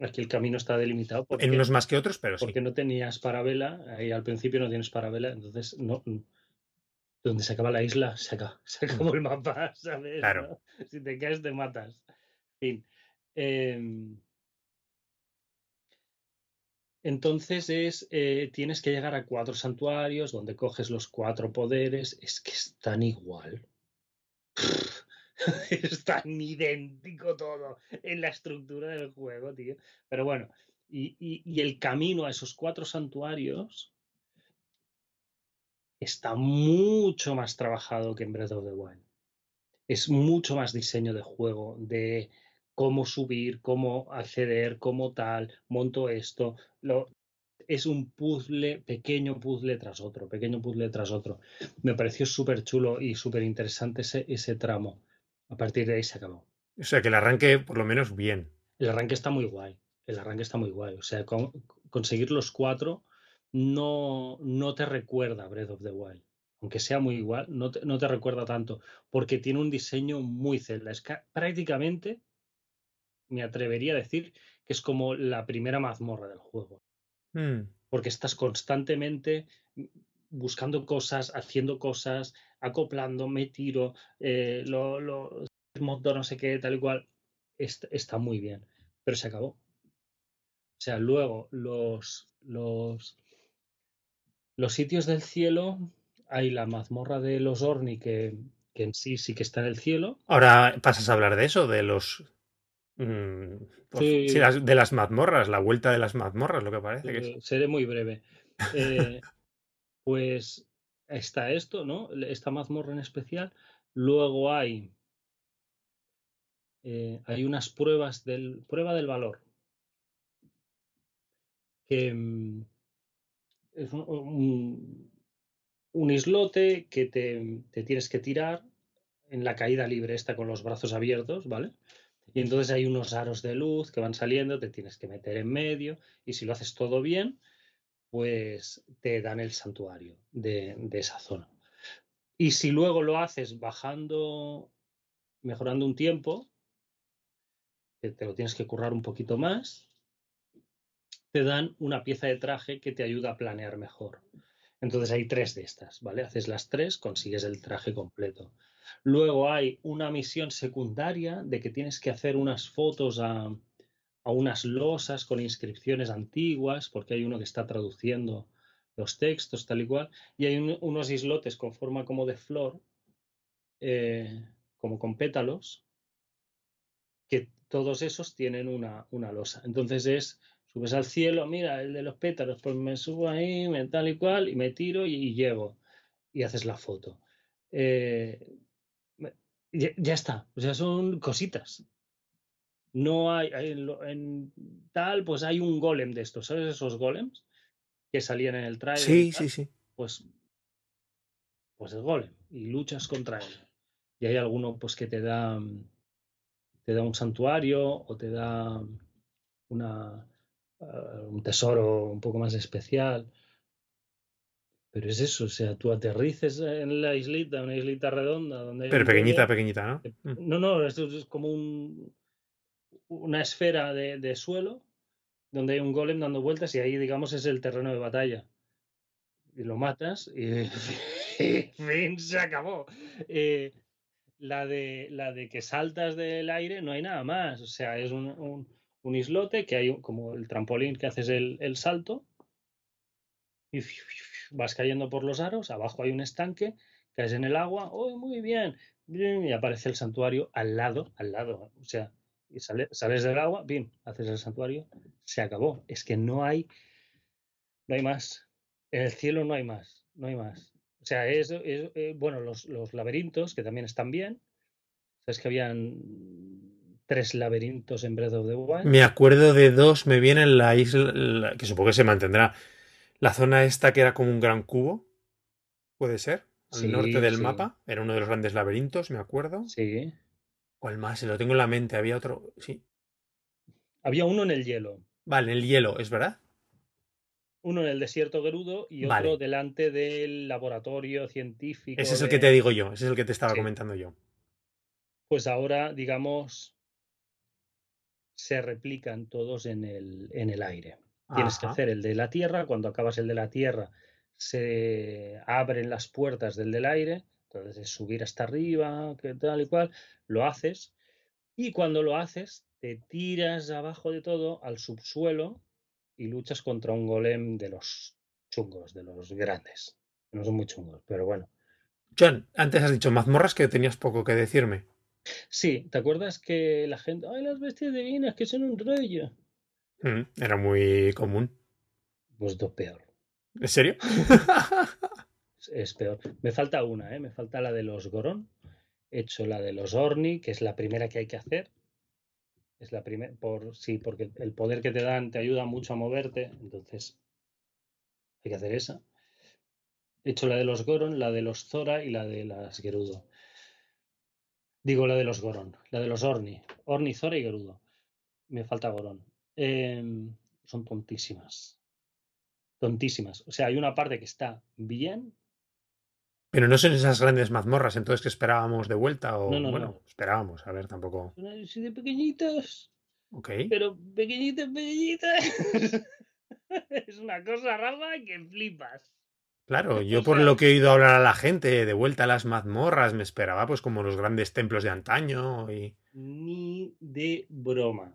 Aquí el camino está delimitado porque, En unos más que otros, pero sí. porque no tenías parabela, ahí al principio no tienes parabela, entonces no, donde se acaba la isla, se acaba, se acabó el mapa, ¿sabes? Claro. ¿no? Si te caes, te matas. En fin. Em, entonces es, eh, tienes que llegar a cuatro santuarios donde coges los cuatro poderes. Es que es tan igual. es tan idéntico todo en la estructura del juego, tío. Pero bueno, Y, el camino a esos cuatro santuarios está mucho más trabajado que en Breath of the Wild. Es mucho más diseño de juego, de cómo subir, cómo acceder, cómo tal, monto esto. Es un puzzle, pequeño puzzle tras otro, pequeño puzzle tras otro. Me pareció súper chulo y súper interesante ese tramo. A partir de ahí se acabó. O sea, que el arranque, por lo menos, bien. El arranque está muy guay. El arranque está muy guay. O sea, con- conseguir los cuatro no, no te recuerda a Breath of the Wild. Aunque sea muy igual, no te, no te recuerda tanto. Porque tiene un diseño muy Zelda. Es ca- prácticamente, me atrevería a decir que es como la primera mazmorra del juego. Mm. Porque estás constantemente buscando cosas, haciendo cosas, acoplando, me tiro, eh, lo, lo, modo no sé qué, tal y cual. Est- está muy bien. Pero se acabó. O sea, luego los, los, los sitios del cielo, hay la mazmorra de los Orni que, que en sí sí que está en el cielo. Ahora pasas a hablar de eso, de los. mm, Sí. sí, las- de las mazmorras, la vuelta de las mazmorras, lo que parece que es. Eh, seré muy breve. Eh, pues está esto, ¿no? Esta mazmorra en especial. Luego hay, eh, hay unas pruebas del prueba del valor que mm, es un, un- islote que te, te tienes que tirar en la caída libre esta con los brazos abiertos, ¿vale? Y entonces hay unos aros de luz que van saliendo, te tienes que meter en medio y si lo haces todo bien, pues te dan el santuario de, esa zona. Y si luego lo haces bajando, mejorando un tiempo, que te lo tienes que currar un poquito más, te dan una pieza de traje que te ayuda a planear mejor. Entonces hay tres de estas, ¿vale? Haces las tres, consigues el traje completo. Luego hay una misión secundaria de que tienes que hacer unas fotos a, a unas losas con inscripciones antiguas, porque hay uno que está traduciendo los textos, tal y cual, y hay un- unos islotes con forma como de flor, eh, como con pétalos, que todos esos tienen una, una losa. Entonces es, subes al cielo, mira, el de los pétalos, pues me subo ahí, tal y cual, y me tiro y, llego, y haces la foto. Eh, ya, ya está, o sea, son cositas. No hay, en, en tal, pues hay un golem de estos, ¿sabes esos golems que salían en el trailer? Sí, sí, sí. pues, pues el golem y luchas contra él. Y hay alguno pues que te da mm, te da un santuario o te da una eh, un tesoro un poco más especial. Pero es eso, o sea, tú aterrices en la islita, una islita redonda donde Pero pequeñita, pequeñita, ¿no? Mm. No, no, esto es como un, una esfera de, de suelo donde hay un golem dando vueltas y ahí, digamos, es el terreno de batalla. Y lo matas y fin, se acabó. Eh, la, de, la de que saltas del aire no hay nada más. O sea, es un, un- islote que hay como el trampolín que haces el, el salto y vas cayendo por los aros. Abajo hay un estanque, caes en el agua. ¡Oh, muy bien, Y aparece el santuario al lado, al lado. O sea, y sale- sales del agua, bien, haces el santuario, se acabó. Es que no hay, no hay más. En el cielo no hay más, no hay más. O sea, es, es, eh, bueno, los, los laberintos, que también están bien. Sabes que habían tres laberintos en Breath of the Wild. Me acuerdo de dos, me viene en la isla, la- que supongo que se mantendrá. La zona esta que era como un gran cubo, puede ser, al Sí, norte del sí. mapa. Era uno de los grandes laberintos, me acuerdo. Sí. ¿Cuál más? Se lo tengo en la mente. Había otro. Sí. Había uno en el hielo, Vale, el hielo, ¿es verdad? uno en el desierto Gerudo y Vale. otro delante del laboratorio científico. Ese es el que te digo yo, ese es el que te estaba Sí. comentando yo. Pues ahora, digamos, se replican todos en el, en el aire. Tienes que hacer el de la tierra. Cuando acabas el de la tierra, se abren las puertas del del aire. Entonces es subir hasta arriba, que tal y cual. Lo haces. Y cuando lo haces, te tiras abajo de todo al subsuelo y luchas contra un golem de los chungos, de los grandes. No son muy chungos, pero bueno. John, antes has dicho mazmorras que tenías poco que decirme. Sí, ¿te acuerdas que la gente, ay, las bestias divinas, que son un rollo? Mm, era muy común. Pues dos peor. ¿En serio? Es, peor. Me falta una, ¿eh? Me falta la de los Gorón. He hecho la de los Orni, que es la primera que hay que hacer. Es la primera, por sí, porque el poder que te dan te ayuda mucho a moverte, entonces hay que hacer esa. He hecho la de los Goron, la de los Zora y la de las Gerudo. Digo la de los Goron, la de los Orni. Orni, Zora y Gerudo. Me falta Goron. Em, son tontísimas. Tontísimas. O sea, hay una parte que está bien, Pero no son esas grandes mazmorras, entonces que esperábamos de vuelta o No, no, bueno, no. esperábamos, a ver, tampoco. son así de pequeñitas, Ok. pero pequeñitas, pequeñitas. es una cosa rara que flipas. Claro, yo por lo que he oído hablar a la gente de vuelta a las mazmorras, me esperaba pues como los grandes templos de antaño y Ni de broma.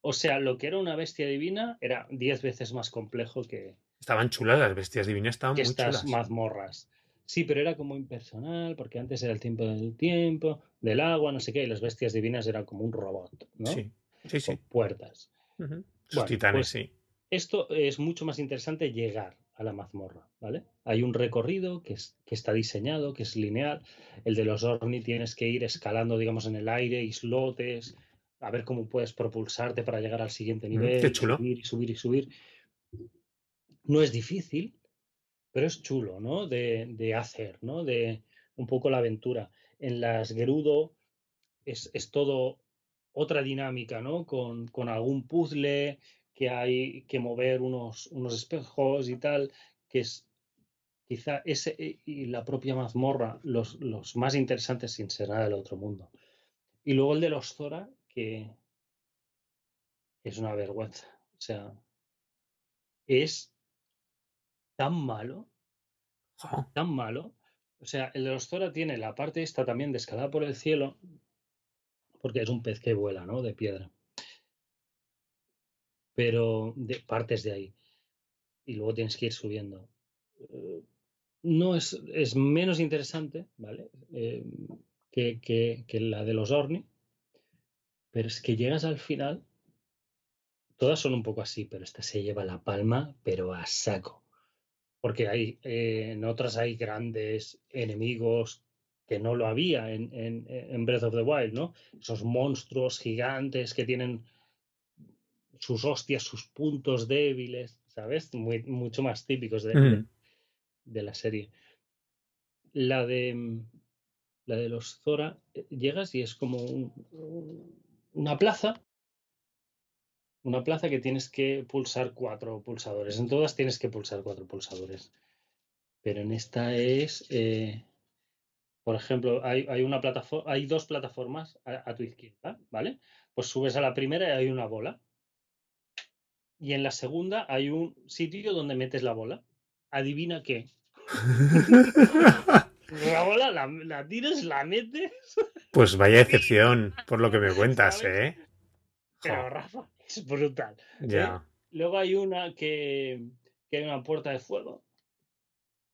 O sea, lo que era una bestia divina era diez veces más complejo que, estaban chulas las bestias divinas, estaban que muy estas chulas. mazmorras. Sí, pero era como impersonal, porque antes era el tiempo del tiempo, del agua, no sé qué, y las bestias divinas eran como un robot, ¿no? Sí, sí, sí. Con puertas. Bueno, titanes, pues- sí. Esto es mucho más interesante llegar a la mazmorra, ¿vale? Hay un recorrido que, es, que está diseñado, que es lineal. El de los Orni tienes que ir escalando, digamos, en el aire, islotes, a ver cómo puedes propulsarte para llegar al siguiente Mm, nivel, qué y chulo. subir y subir y subir. No es difícil, pero es chulo, ¿no? De, hacer, ¿no? De un poco la aventura. En las Gerudo es, es todo otra dinámica, ¿no? Con, con algún puzzle que hay que mover unos, unos espejos y tal, que es quizá ese e- y la propia mazmorra los, los más interesantes sin ser nada del otro mundo. Y luego el de los Zora, que es una vergüenza. O sea, es tan malo, tan malo. O sea, el de los Zora tiene la parte esta también de escalada por el cielo, porque es un pez que vuela, ¿no? De piedra. Pero de partes de ahí. Y luego tienes que ir subiendo. Eh, No es, es menos interesante, ¿vale? Eh, que, que- que la de los Orni. Pero es que llegas al final. Todas son un poco así, pero esta se lleva la palma, pero a saco. Porque hay, eh, en otras hay grandes enemigos que no lo había en, en- en Breath of the Wild, ¿no? Esos monstruos gigantes que tienen sus hostias, sus puntos débiles, ¿sabes? Muy, mucho más típicos de, de- Mm. de la serie. La de mm, la de los Zora, eh, llegas y es como un- un- una plaza. Una plaza que tienes que pulsar cuatro pulsadores. En todas tienes que pulsar cuatro pulsadores. Pero en esta es, eh, por ejemplo, hay, hay una plataforma, hay dos plataformas a, a tu izquierda, ¿vale? Pues subes a la primera y hay una bola. Y en la segunda hay un sitio donde metes la bola. Adivina qué. La bola la, la tiras, la metes. Pues vaya excepción, por lo que me cuentas. ¿eh? Pero Rafa, es brutal. Luego hay una que, que hay una puerta de fuego.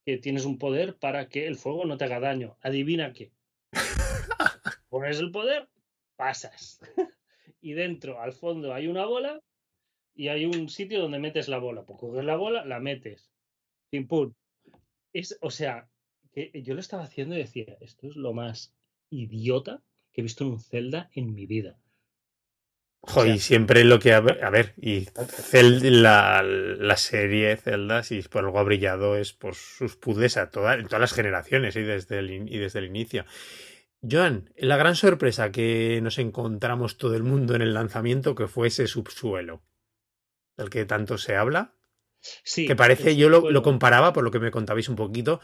Que tienes un poder para que el fuego no te haga daño. Adivina qué. Pones el poder, pasas. Y dentro, al fondo, hay una bola y hay un sitio donde metes la bola. Pues coges la bola, la metes. Pim pum. Es, o sea, que yo lo estaba haciendo y decía, esto es lo más idiota que he visto en un Zelda en mi vida. Jo, sea- y siempre lo que... A ver, a ver, y Zelda, la, la serie Zelda, si por algo ha brillado, es por sus puzzles a toda- en todas las generaciones y desde, el, y desde el inicio. Joan, la gran sorpresa que nos encontramos todo el mundo en el lanzamiento, que fue ese subsuelo, del que tanto se habla, Sí, que parece, yo lo, lo comparaba, por lo que me contabais un poquito,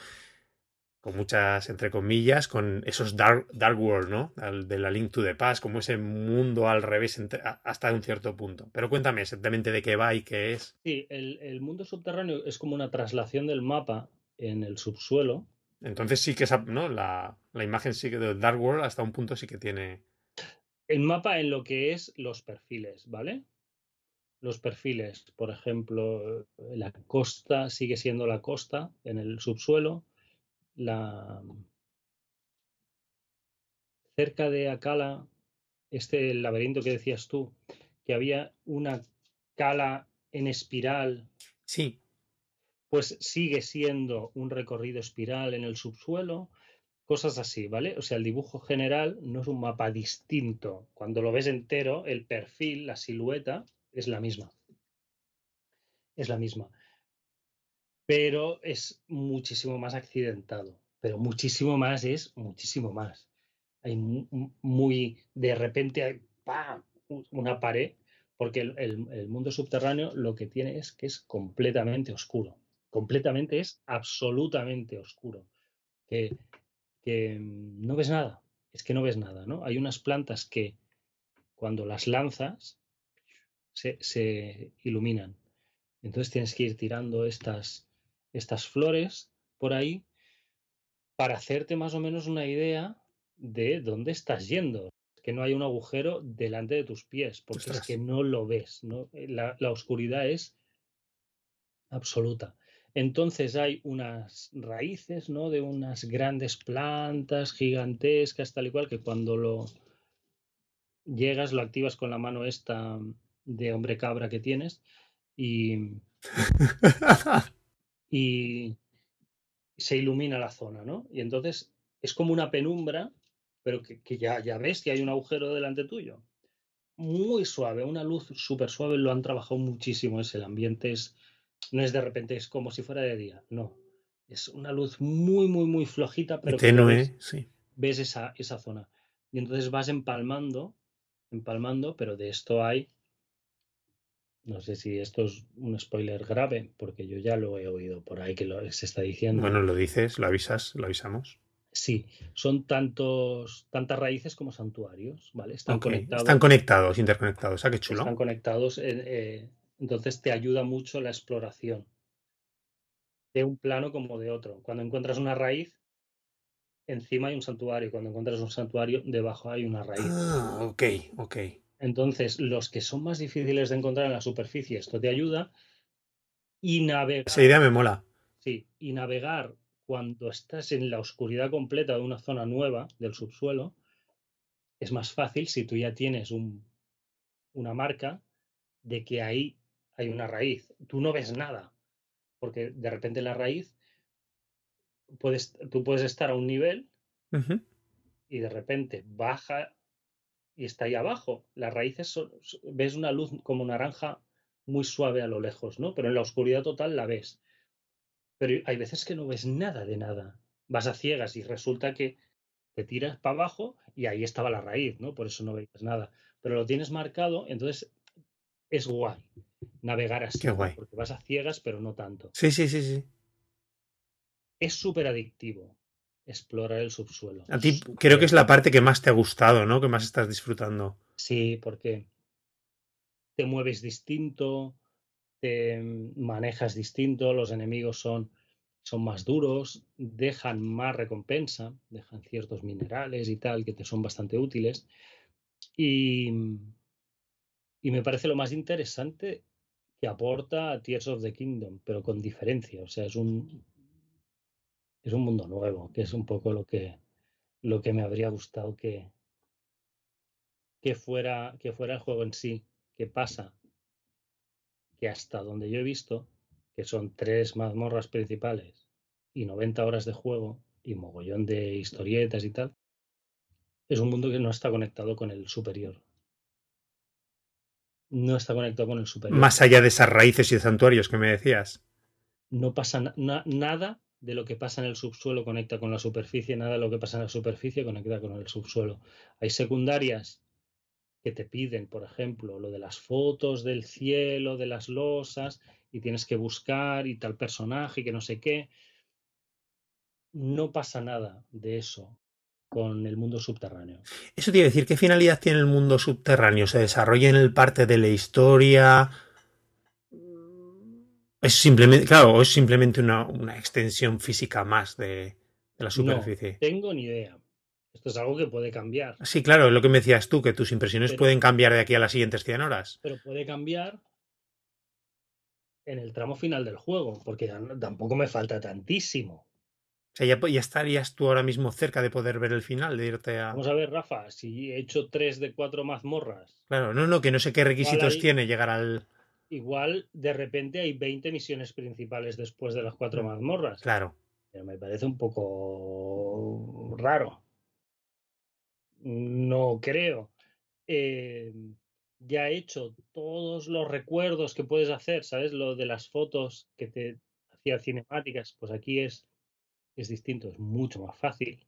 con muchas, entre comillas, con esos Dark, dark World, ¿no? Al- De la Link to the Past, como ese mundo al revés entre- hasta un cierto punto. Pero cuéntame exactamente de qué va y qué es. Sí, el, el mundo subterráneo es como una traslación del mapa en el subsuelo. Entonces sí que esa, ¿no? La, la imagen sí que del Dark World hasta un punto sí que tiene... El mapa en lo que es los perfiles, ¿vale? Los perfiles, por ejemplo, la costa sigue siendo la costa en el subsuelo. La... Cerca de Akala, este laberinto que decías tú, que había una escala en espiral, Sí, pues sigue siendo un recorrido espiral en el subsuelo, cosas así, ¿vale? O sea, el dibujo general no es un mapa distinto. Cuando lo ves entero, el perfil, la silueta, es la misma. Es la misma. Pero es muchísimo más accidentado. Pero muchísimo más es muchísimo más. Hay mu- mu- muy, de repente hay ¡pam! una pared, porque el, el- el mundo subterráneo lo que tiene es que es completamente oscuro. Completamente es absolutamente oscuro. Que, que mm, no ves nada. Es que no ves nada, ¿no? Hay unas plantas que cuando las lanzas se, se iluminan. Entonces tienes que ir tirando estas, estas flores por ahí para hacerte más o menos una idea de dónde estás yendo. Que no hay un agujero delante de tus pies, porque es que no lo ves. ¿no? La, la oscuridad es absoluta. Entonces hay unas raíces, ¿no? De unas grandes plantas gigantescas, tal y cual, que cuando lo llegas, lo activas con la mano esta de hombre cabra que tienes y, y se ilumina la zona, ¿no? Y entonces es como una penumbra, pero que, que ya, ya ves que hay un agujero delante tuyo. Muy suave, una luz súper suave, lo han trabajado muchísimo. Es el ambiente, es, no es de repente, es como si fuera de día, no. Es una luz muy, muy, muy flojita, pero que ves, sí. ves esa, esa zona. Y entonces vas empalmando, empalmando, pero de esto hay, no sé si esto es un spoiler grave, porque yo ya lo he oído por ahí que lo, se está diciendo. Bueno, lo dices, lo avisas, lo avisamos. Sí, son tantos, tantas raíces como santuarios, ¿vale? Están conectados. Están conectados, interconectados. Ah, qué chulo. Están conectados, eh, eh, entonces te ayuda mucho la exploración de un plano como de otro. Cuando encuentras una raíz, encima hay un santuario. Cuando encuentras un santuario, debajo hay una raíz. Ah, ok, ok. Entonces, los que son más difíciles de encontrar en la superficie, esto te ayuda. Y navegar, Esa idea me mola. sí, y navegar cuando estás en la oscuridad completa de una zona nueva del subsuelo, es más fácil si tú ya tienes un, una marca de que ahí hay una raíz. Tú no ves nada, porque de repente la raíz, puedes, tú puedes estar a un nivel y de repente baja y está ahí abajo. Las raíces son, ves una luz como naranja muy suave a lo lejos, ¿no? Pero en la oscuridad total la ves. Pero hay veces que no ves nada de nada. Vas a ciegas y resulta que te tiras para abajo y ahí estaba la raíz, ¿no? Por eso no veías nada. Pero lo tienes marcado, entonces es guay navegar así, Qué guay. porque vas a ciegas, pero no tanto. Sí, sí, sí, sí. Es súper adictivo explorar el subsuelo. A ti creo que es la parte que más te ha gustado, ¿no? Que más estás disfrutando. Sí, porque te mueves distinto, te manejas distinto, los enemigos son, son más duros, dejan más recompensa, dejan ciertos minerales y tal que te son bastante útiles. Y, y me parece lo más interesante que aporta a Tears of the Kingdom, pero con diferencia. O sea, es un, es un mundo nuevo, que es un poco lo que, lo que me habría gustado que, que, fuera, que fuera el juego en sí. ¿Qué pasa? Que hasta donde yo he visto, que son tres mazmorras principales y 90 horas de juego y mogollón de historietas y tal, es un mundo que no está conectado con el superior. No está conectado con el superior. Más allá de esas raíces y santuarios que me decías. no pasa na- na- nada de lo que pasa en el subsuelo conecta con la superficie, nada de lo que pasa en la superficie conecta con el subsuelo. Hay secundarias que te piden, por ejemplo, lo de las fotos del cielo, de las losas, y tienes que buscar y tal personaje, y que no sé qué. No pasa nada de eso con el mundo subterráneo. Eso a decir, ¿qué finalidad tiene el mundo subterráneo? ¿Se desarrolla en el parte de la historia? Es simplemente, claro, o es simplemente una, una extensión física más de, de la No superficie. tengo ni idea. Esto es algo que puede cambiar, Sí, claro, es lo que me decías tú, que tus impresiones pero, pueden cambiar de aquí a las siguientes 100 horas. pero puede cambiar en el tramo final del juego, porque no- tampoco me falta tantísimo. O sea, ya, ya estarías tú ahora mismo cerca de poder ver el final, de irte a... Vamos a ver, Rafa, si he hecho tres de cuatro mazmorras, Claro, no, no, que no sé qué requisitos tiene llegar al... igual de repente hay 20 misiones principales después de las cuatro mazmorras. Claro. Pero me parece un poco raro. No creo. Eh, ya he hecho todos los recuerdos que puedes hacer, ¿sabes? Lo de las fotos que te hacía cinemáticas, pues aquí es, es distinto, es mucho más fácil.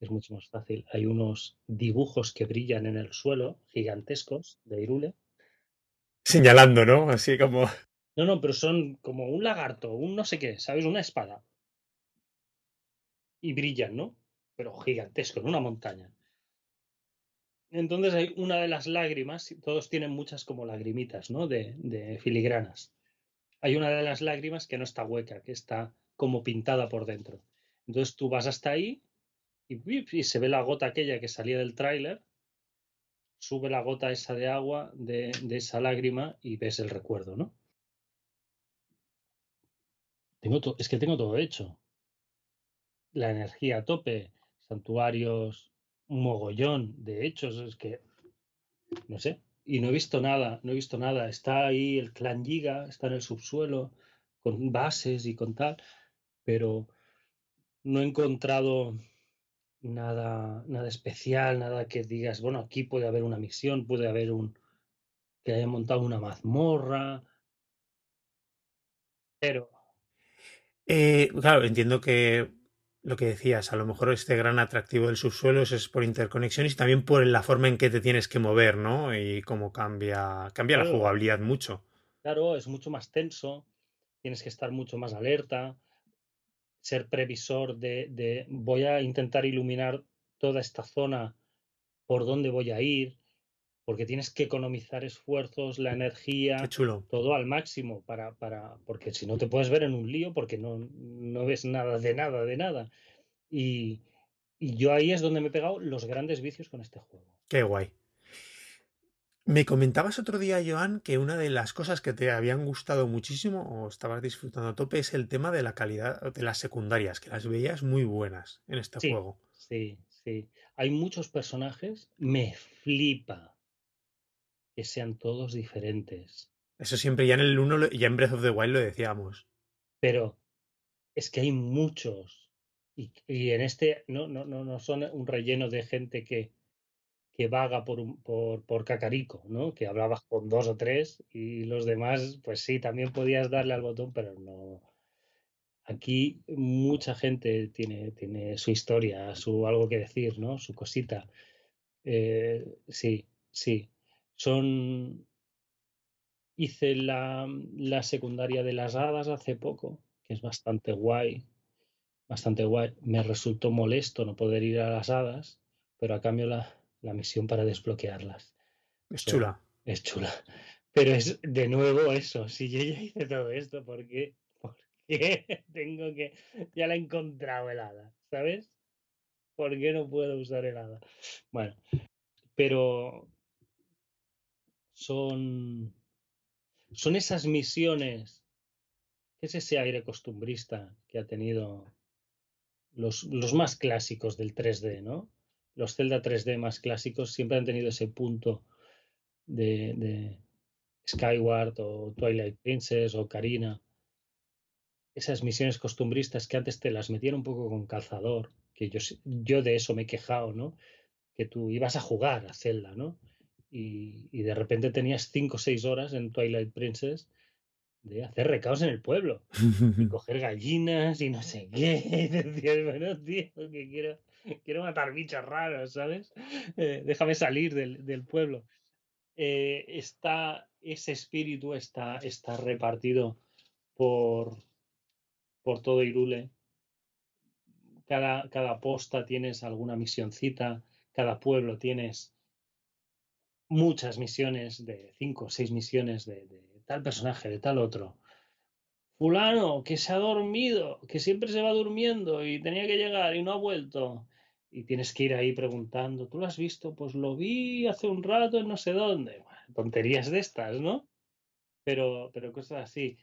Es mucho más fácil. Hay unos dibujos que brillan en el suelo, gigantescos, de Irule. Señalando, ¿no? Así como. No, no, pero son como un lagarto, un no sé qué, ¿sabes? Una espada. Y brillan, ¿no? Pero gigantesco, en una montaña. Entonces hay una de las lágrimas, todos tienen muchas como lagrimitas, ¿no? De, de filigranas. Hay una de las lágrimas que no está hueca, que está como pintada por dentro. Entonces tú vas hasta ahí y, y se ve la gota aquella que salía del tráiler, sube la gota esa de agua de, esa lágrima y ves el recuerdo, ¿no? Tengo es que tengo todo hecho. La energía a tope, santuarios, mogollón de hechos, es que no sé. Y no he visto nada, no he visto nada. Está ahí el clan Giga, está en el subsuelo, con bases y con tal, pero no he encontrado nada, nada especial, nada que digas, bueno, aquí puede haber una misión, puede haber un que haya montado una mazmorra, pero Eh, claro, entiendo que lo que decías, a lo mejor este gran atractivo del subsuelo es por interconexiones y también por la forma en que te tienes que mover, ¿no? Y cómo cambia, cambia la jugabilidad mucho. claro, es mucho más tenso, tienes que estar mucho más alerta, ser previsor de, de voy a intentar iluminar toda esta zona, por dónde voy a ir, porque tienes que economizar esfuerzos, la energía, chulo. todo al máximo para, para, porque si no te puedes ver en un lío porque no, no ves nada de nada, de nada. Y, y yo ahí es donde me he pegado los grandes vicios con este juego. Qué guay. Me comentabas otro día, Joan, que una de las cosas que te habían gustado muchísimo o estabas disfrutando a tope es el tema de la calidad de las secundarias, que las veías muy buenas en este Sí, juego. sí, sí. Hay muchos personajes, me flipa que sean todos diferentes, Eso siempre ya en el 1, ya en Breath of the Wild lo decíamos. pero es que hay muchos. Y, y en este no, no, no, no son un relleno de gente que, que vaga por, por, por Cacarico, ¿no? Que hablabas con dos o tres y los demás, pues sí, también podías darle al botón, pero no. Aquí mucha gente tiene, tiene su historia, su algo que decir, ¿no? Su cosita. Eh, sí, sí. Son. Hice la, la secundaria de las hadas hace poco, que es bastante guay. Bastante guay. Me resultó molesto no poder ir a las hadas, pero a cambio la, la misión para desbloquearlas. Es chula. Es chula. Pero es de nuevo eso. Si yo ya hice todo esto, ¿por qué? ¿Por qué tengo que.? Ya la he encontrado el hada, ¿sabes? ¿Por qué no puedo usar el hada? Bueno, pero son. Son esas misiones. ¿Qué es ese aire costumbrista que ha tenido los, los más clásicos del 3D, ¿no? Los Zelda 3D más clásicos siempre han tenido ese punto de, de Skyward o Twilight Princess o Karina. Esas misiones costumbristas que antes te las metían un poco con calzador, que yo, yo de eso me he quejado, ¿no? Que tú ibas a jugar a Zelda, ¿no? Y, y de repente tenías 5 o 6 horas en Twilight Princess de hacer recaos en el pueblo y coger gallinas y no sé qué. Y decías, bueno, tío, que quiero, quiero matar bichos raros, ¿sabes? Eh, déjame salir del, del pueblo. Eh, está, ese espíritu está, está repartido por, por todo Irule. Cada, cada posta tienes alguna misioncita, cada pueblo tienes muchas misiones de cinco o seis misiones de, de tal personaje, de tal otro fulano que se ha dormido, que siempre se va durmiendo y tenía que llegar y no ha vuelto. Y tienes que ir ahí preguntando, ¿tú lo has visto? Pues lo vi hace un rato en no sé dónde. Tonterías de estas, ¿no? Pero, pero cosas así.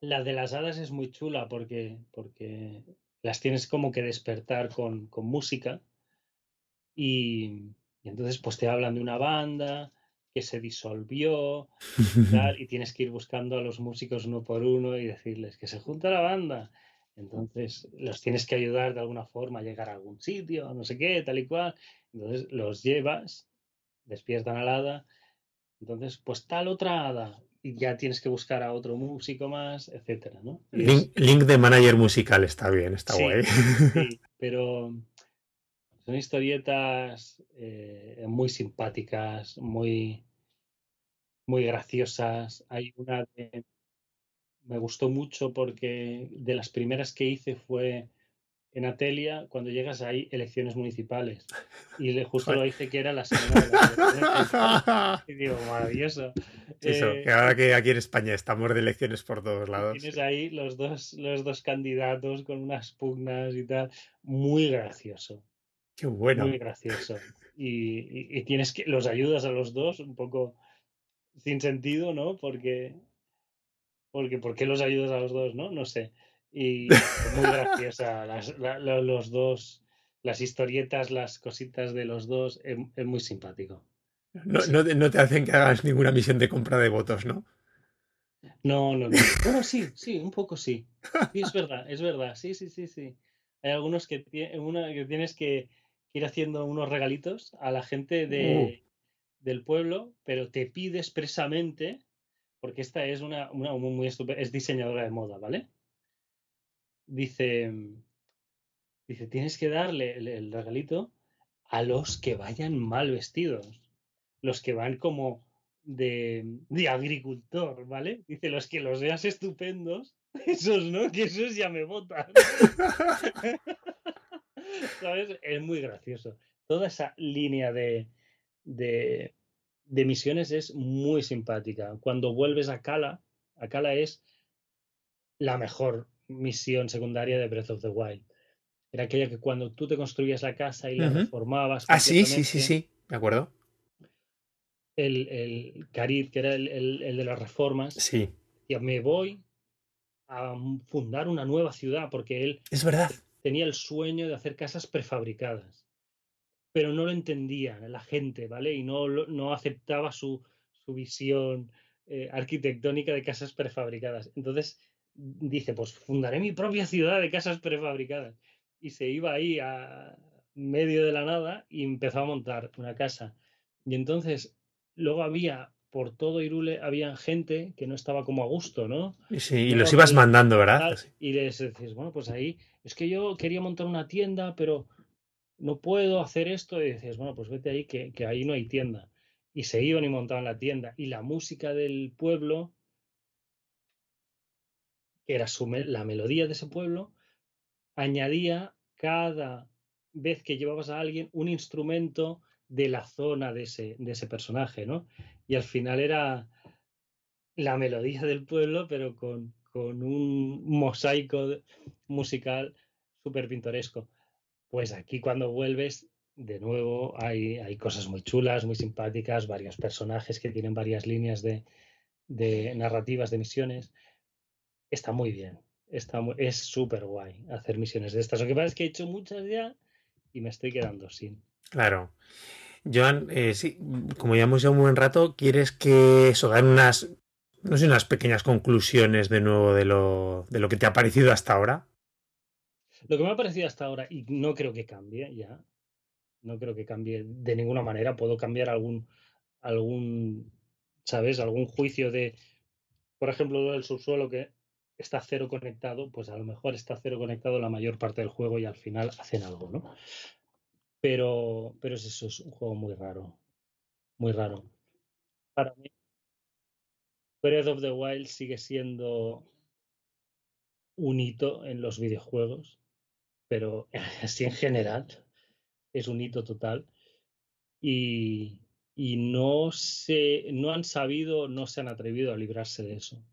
La de las hadas es muy chula porque, porque las tienes como que despertar con, con música y, y entonces pues te hablan de una banda que se disolvió y tienes que ir buscando a los músicos uno por uno y decirles que se junta la banda. Entonces los tienes que ayudar de alguna forma a llegar a algún sitio, no sé qué, tal y cual. Entonces los llevas, despiertan al hada. Entonces, pues tal otra hada. Y ya tienes que buscar a otro músico más, etcétera, ¿no? Link, de manager musical está bien, está guay. Sí, pero son historietas eh, muy simpáticas, muy, muy graciosas. Hay una que me gustó mucho porque de las primeras que hice fue en Atelia, cuando llegas hay elecciones municipales. Y justo lo hice que era la semana de Y digo, maravilloso. Eso, eh, que ahora que aquí en España estamos de elecciones por todos lados. Tienes ahí los dos, los dos candidatos con unas pugnas y tal. Muy gracioso. Qué bueno. Muy gracioso. Y, y, tienes que los ayudas a los dos un poco sin sentido, ¿no? Porque, porque ¿por qué los ayudas a los dos, no? No sé. Y muy graciosa los dos, las historietas, las cositas de los dos, es, muy simpático. No, no, te hacen que hagas ninguna misión de compra de votos, ¿no? No, no, no. Bueno, sí, sí, un poco sí. Sí, es verdad, es verdad. Sí, sí, sí, sí. Hay algunos que, una, que tienes que ir haciendo unos regalitos a la gente de, uh del pueblo, pero te pide expresamente, porque esta es una, una muy estupenda, es diseñadora de moda, ¿vale? Dice, dice, tienes que darle el, regalito a los que vayan mal vestidos, los que van como de, de, agricultor, ¿vale? Dice, los que los veas estupendos, esos no, que esos ya me votan. ¿Sabes? Es muy gracioso. Toda esa línea de, de, misiones es muy simpática. Cuando vuelves a Kala, a Kala es la mejor misión secundaria de Breath of the Wild. Era aquella que cuando tú te construías la casa y la reformabas. Ah, sí, sí, sí, sí, de acuerdo. El, el Carid, que era el, el, de las reformas. Sí. Y me voy a fundar una nueva ciudad porque él. Es verdad. Tenía el sueño de hacer casas prefabricadas pero no lo entendía la gente, ¿vale? Y no, no aceptaba su, su visión eh, arquitectónica de casas prefabricadas. Entonces dice, pues fundaré mi propia ciudad de casas prefabricadas. Y se iba ahí a medio de la nada y empezó a montar una casa. Y entonces luego había por todo Irule había gente que no estaba como a gusto, ¿no? Sí, y los ibas mandando, ¿verdad? Y les decís, bueno, pues ahí es que yo quería montar una tienda, pero no puedo hacer esto, y dices, bueno, pues vete ahí que, ahí no hay tienda. Y se iban y montaban la tienda. Y la música del pueblo, que era la melodía de ese pueblo, añadía cada vez que llevabas a alguien un instrumento de la zona de ese, de ese personaje, ¿no? Y al final era la melodía del pueblo, pero con, con un mosaico musical súper pintoresco. Pues aquí cuando vuelves, de nuevo hay, hay, cosas muy chulas, muy simpáticas, varios personajes que tienen varias líneas de, de narrativas de misiones. Está muy bien, está es súper guay hacer misiones de estas. Lo que pasa es que he hecho muchas ya y me estoy quedando sin. Claro. Joan, eh, sí, como ya un buen rato, ¿quieres que eso hagan unas, no sé, unas pequeñas conclusiones de nuevo de lo, de lo que te ha parecido hasta ahora? Lo que me ha parecido hasta ahora, y no creo que cambie ya, no creo que cambie de ninguna manera, puedo cambiar algún, algún, ¿sabes? Algún juicio de, por ejemplo, del subsuelo que está cero conectado, pues a lo mejor está cero conectado la mayor parte del juego y al final hacen algo, ¿no? Pero, pero es eso, es un juego muy raro, muy raro. Para mí, Breath of the Wild sigue siendo un hito en los videojuegos pero así en general es un hito total. Y, y no, se, no han sabido, no se han atrevido a librarse de eso,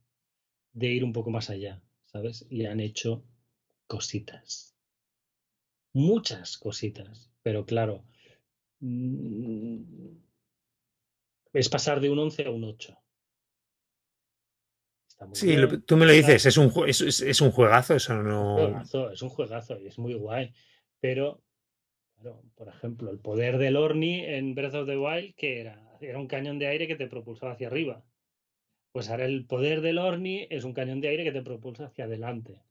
de ir un poco más allá, ¿sabes? Y han hecho cositas. Muchas cositas, pero claro, mm, es pasar de un 11 a un 8 sí, tú me lo dices, es un, es, es, un juegazo, eso no. es un juegazo y es muy guay. Pero, claro, por ejemplo, el poder del Orni en Breath of the Wild, que era? era un cañón de aire que te propulsaba hacia arriba. Pues ahora el poder del Orni es un cañón de aire que te propulsa hacia adelante.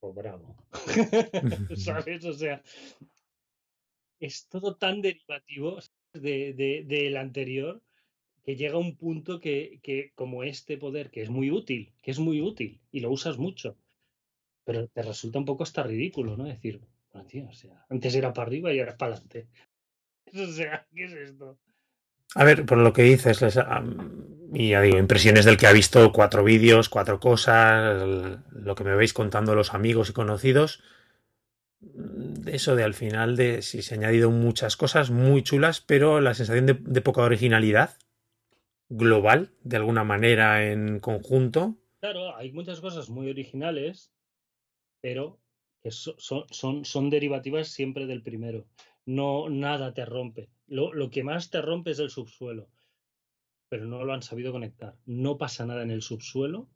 Pues bravo. ¿Sabes? O sea, es todo tan derivativo del de, anterior que llega un punto que, que, como este poder, que es muy útil, que es muy útil y lo usas mucho, pero te resulta un poco hasta ridículo, ¿no? Decir, tío, o sea, antes era para arriba y ahora es para adelante. O sea, ¿qué es esto? A ver, por lo que dices, ya digo, impresiones del que ha visto cuatro vídeos, cuatro cosas, lo que me veis contando los amigos y conocidos, eso de al final de si se han añadido muchas cosas muy chulas, pero la sensación de, poca originalidad global, de alguna manera en conjunto. Claro, hay muchas cosas muy originales, pero que son, son, son derivativas siempre del primero. No, nada te rompe. Lo, lo que más te rompe es el subsuelo, pero no lo han sabido conectar. No pasa nada en el subsuelo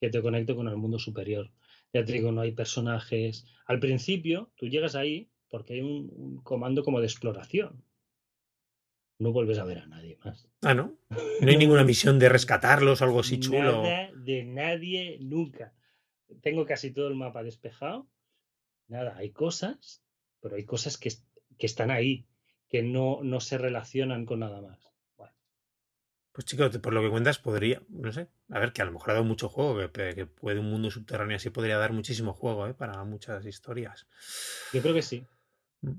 que te conecte con el mundo superior. Ya te digo, no hay personajes. Al principio, tú llegas ahí porque hay un, comando como de exploración. No vuelves a ver a nadie más. Ah, ¿no? No hay ninguna misión de rescatarlos, algo así chulo. Nada de nadie nunca. Tengo casi todo el mapa despejado. Nada, hay cosas, pero hay cosas que, que están ahí, que no, no se relacionan con nada más. Pues chicos, por lo que cuentas, podría, no sé, a ver, que a lo mejor ha dado mucho juego, que, puede un mundo subterráneo así podría dar muchísimo juego, ¿eh? Para muchas historias. Yo creo que sí. Mm.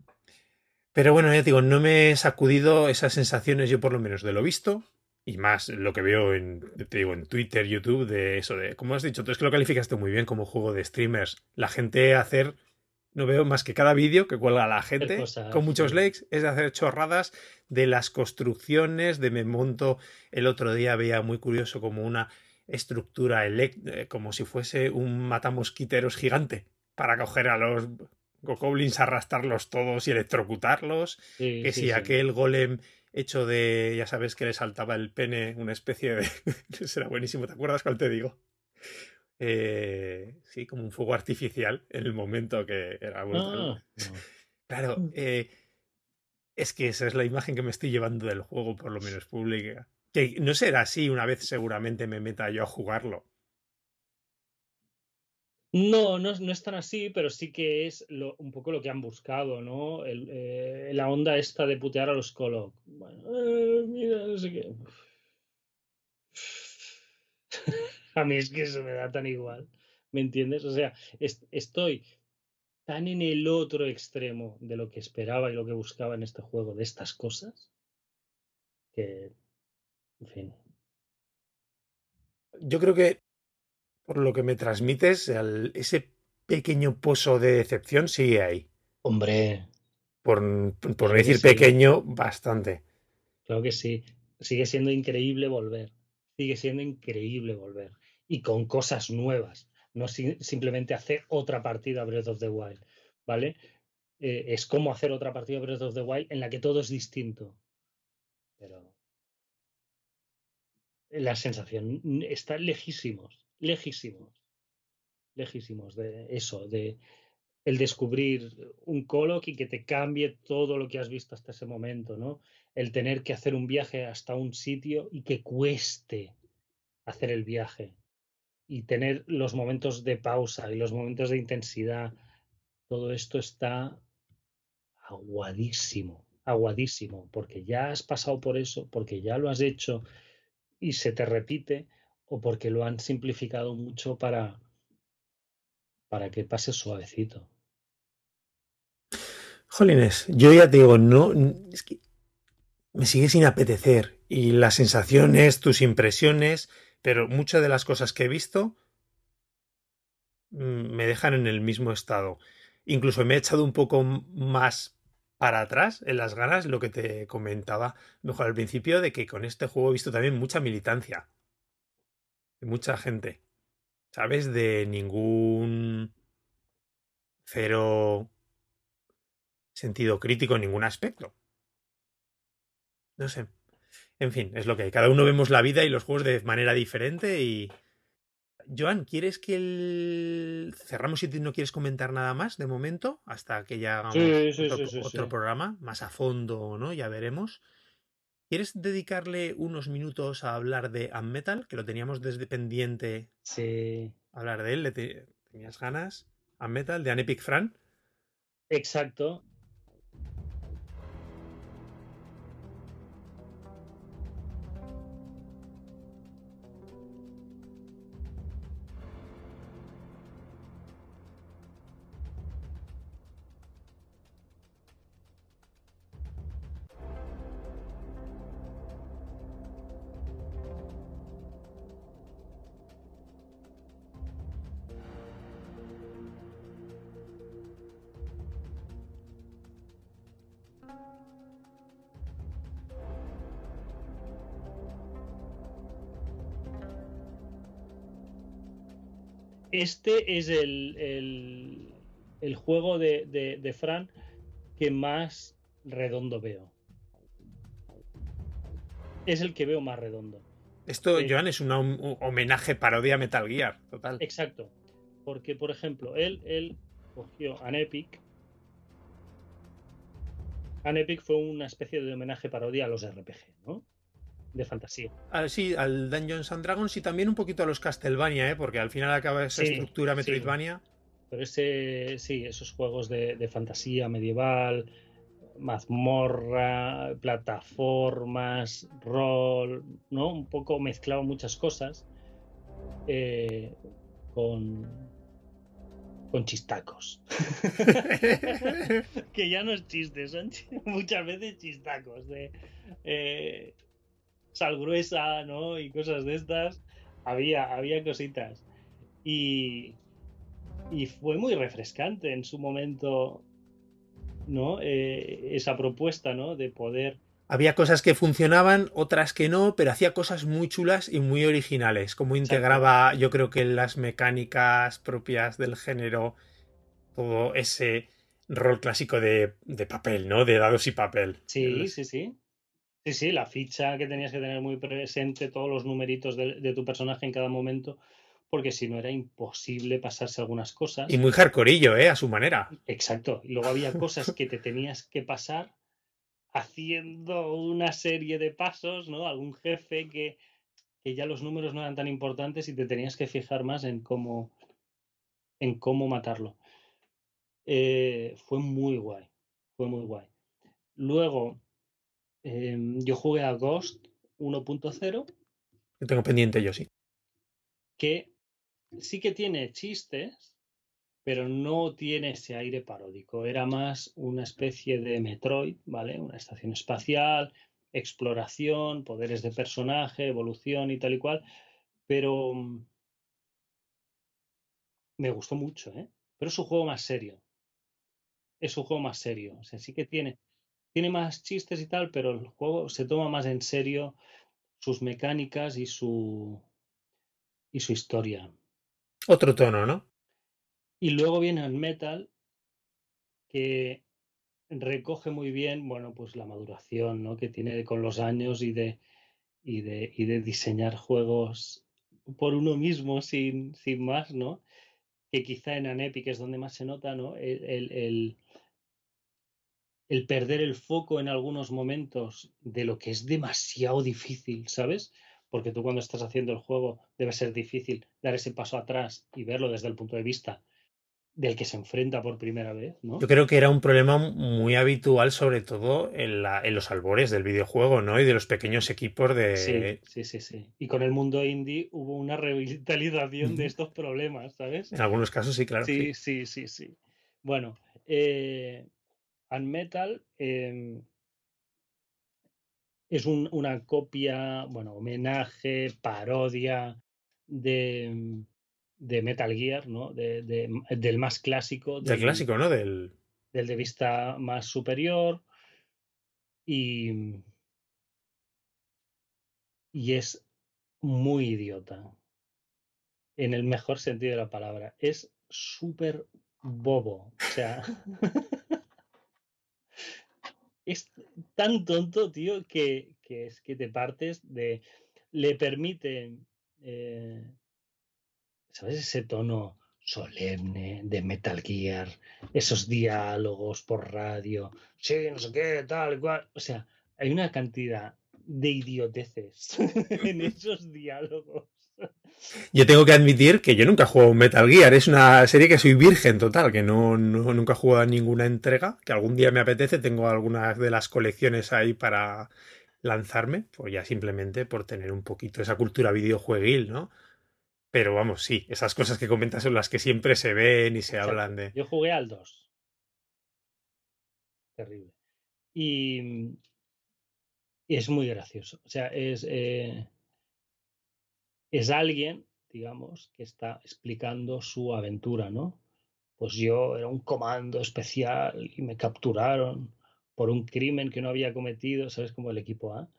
Pero bueno, ya digo, no me he sacudido esas sensaciones, yo por lo menos de lo visto, y más lo que veo en, te digo, en Twitter, YouTube, de eso, de, como has dicho, tú es que lo calificaste muy bien como juego de streamers, la gente hacer no veo más que cada vídeo que cuelga la gente con muchos likes es de hacer chorradas de las construcciones, de me monto el otro día veía muy curioso como una estructura eh, como si fuese un matamosquiteros gigante para coger a los goblins, arrastrarlos todos y electrocutarlos, que si aquel golem hecho de, ya sabes que le saltaba el pene, una especie de... será buenísimo, ¿te acuerdas cuál te digo? Eh, sí, como un fuego artificial en el momento que era brutal. Ah, claro, mm. eh, es que esa es la imagen que me estoy llevando del juego, por lo menos pública. Que no será así, una vez seguramente me meta yo a jugarlo. No, no, no es tan así, pero sí que es un poco lo que han buscado, ¿no? Eh, la onda esta de putear a los Colo. Bueno, mira, no sé qué. A mí es que eso me da tan igual. ¿Me entiendes? O sea, estoy tan en el otro extremo de lo que esperaba y lo que buscaba en este juego, de estas cosas, que, en fin. Yo creo que por lo que me transmites, ese pequeño pozo de decepción sigue ahí. Hombre. Por, por decir pequeño, bastante. Claro que sí. Sigue siendo increíble volver. Sigue siendo increíble volver y con cosas nuevas, no simplemente hacer otra partida Breath of the Wild, ¿vale? Eh, es como hacer otra partida Breath of the Wild en la que todo es distinto. Pero la sensación está lejísimos, lejísimos, lejísimos de eso, de el descubrir un coloc y que te cambie todo lo que has visto hasta ese momento, ¿no? El tener que hacer un viaje hasta un sitio y que cueste hacer el viaje y tener los momentos de pausa y los momentos de intensidad, todo esto está aguadísimo, aguadísimo, porque ya has pasado por eso, porque ya lo has hecho y se te repite, o porque lo han simplificado mucho para, para que pase suavecito. Jolines, yo ya te digo, no, es que me sigue sin apetecer y las sensaciones, tus impresiones, pero muchas de las cosas que he visto mm, me dejan en el mismo estado. Incluso me he echado un poco más para atrás en las ganas, lo que te comentaba mejor al principio, de que con este juego he visto también mucha militancia. De mucha gente. ¿Sabes? De ningún cero sentido crítico en ningún aspecto. No sé. En fin, es lo que hay. Cada uno vemos la vida y los juegos de manera diferente y... Joan, ¿quieres que el... cerramos si no quieres comentar nada más de momento? Hasta que ya hagamos otro, programa más a fondo, ¿no? Ya veremos. ¿Quieres dedicarle unos minutos a hablar de Unmetal? Que lo teníamos desde pendiente. Sí. Hablar de él, le tenías ganas. Unmetal, de Anepic Fran. Exacto. Este es el, el, juego de, de, Fran que más redondo veo. Es el que veo más redondo. Esto, eh, Joan, es un homenaje parodia a Metal Gear, total. Exacto. Porque, por ejemplo, él, él cogió An Epic. An Epic fue una especie de homenaje parodia a los RPG, ¿no? De fantasía. Ah, sí, al Dungeons and Dragons y también un poquito a los Castlevania, ¿eh? porque al final acaba esa estructura Metroidvania. Pero ese, sí, esos juegos de, fantasía medieval, mazmorra, plataformas, rol, ¿no? Un poco mezclado muchas cosas eh, con, con chistacos. que ya no es chiste, son muchas veces chistacos. De, eh, sal gruesa, ¿no? Y cosas de estas. Había, había cositas. Y, y fue muy refrescante en su momento, ¿no? Eh, esa propuesta, ¿no? De poder había cosas que funcionaban, otras que no, pero hacía cosas muy chulas y muy originales, como integraba, yo creo que las mecánicas propias del género, todo ese rol clásico de, de papel, ¿no? De dados y papel. Sí, sí, sí. Sí, sí, la ficha que tenías que tener muy presente, todos los numeritos de, tu personaje en cada momento, porque si no era imposible pasarse algunas cosas. Y muy hardcoreillo, ¿eh? A su manera. Exacto. Y luego había cosas que te tenías que pasar haciendo una serie de pasos, ¿no? Algún jefe que, que ya los números no eran tan importantes y te tenías que fijar más en cómo, en cómo matarlo. Eh, fue muy guay, fue muy guay. Luego, Em, yo jugué a Ghost 1.0. Que tengo pendiente yo, sí. Que sí que tiene chistes, pero no tiene ese aire paródico. Era más una especie de Metroid, ¿vale? Una estación espacial, exploración, poderes de personaje, evolución y tal y cual. Pero mm, me gustó mucho, ¿eh? Pero es un juego más serio. Es un juego más serio. O sea, sí que tiene tiene más chistes y tal, pero el juego se toma más en serio sus mecánicas y su y su historia. Otro tono, ¿no? Y luego viene el metal que recoge muy bien, bueno, pues la maduración, ¿no? que tiene con los años y de y de, y de diseñar juegos por uno mismo sin, sin más, ¿no? Que quizá en Anepic es donde más se nota, ¿no? el, el perder el foco en algunos momentos de lo que es demasiado difícil, ¿sabes? Porque tú cuando estás haciendo el juego debe ser difícil dar ese paso atrás y verlo desde el punto de vista del que se enfrenta por primera vez, ¿no? Yo creo que era un problema muy habitual, sobre todo en, la, en los albores del videojuego, ¿no? Y de los pequeños equipos de... Sí, sí, sí, sí. Y con el mundo indie hubo una revitalización de estos problemas, ¿sabes? En algunos casos sí, claro. Sí, sí, sí, sí. Bueno, eh, Unmetal em, es una copia, bueno, homenaje, parodia de, de Metal Gear, ¿no? De, del más clásico. Del, clásico, ¿no? Del... del de vista más superior. Y, y es muy idiota. En el mejor sentido de la palabra. Es súper bobo. O sea. es tan tonto, tío, que, es que te partes de. Le permite. Eh, ¿Sabes? Ese tono solemne de Metal Gear, esos diálogos por radio, sí, no sé qué, tal, cual. O sea, hay una cantidad de idioteces en esos diálogos. Yo tengo que admitir que yo nunca he jugado Metal Gear. Es una serie que soy virgen total, que no, no, nunca he jugado a ninguna entrega. Que algún día me apetece. Tengo algunas de las colecciones ahí para lanzarme. Pues ya simplemente por tener un poquito esa cultura videojueguil, ¿no? Pero vamos, sí, esas cosas que comentas son las que siempre se ven y se hablan de. Yo jugué al 2. Terrible. Y, y es muy gracioso. O sea, es. Eh, es alguien, digamos, que está explicando su aventura, ¿no? Pues yo era un comando especial y me capturaron por un crimen que no había cometido, ¿sabes? Como el equipo A.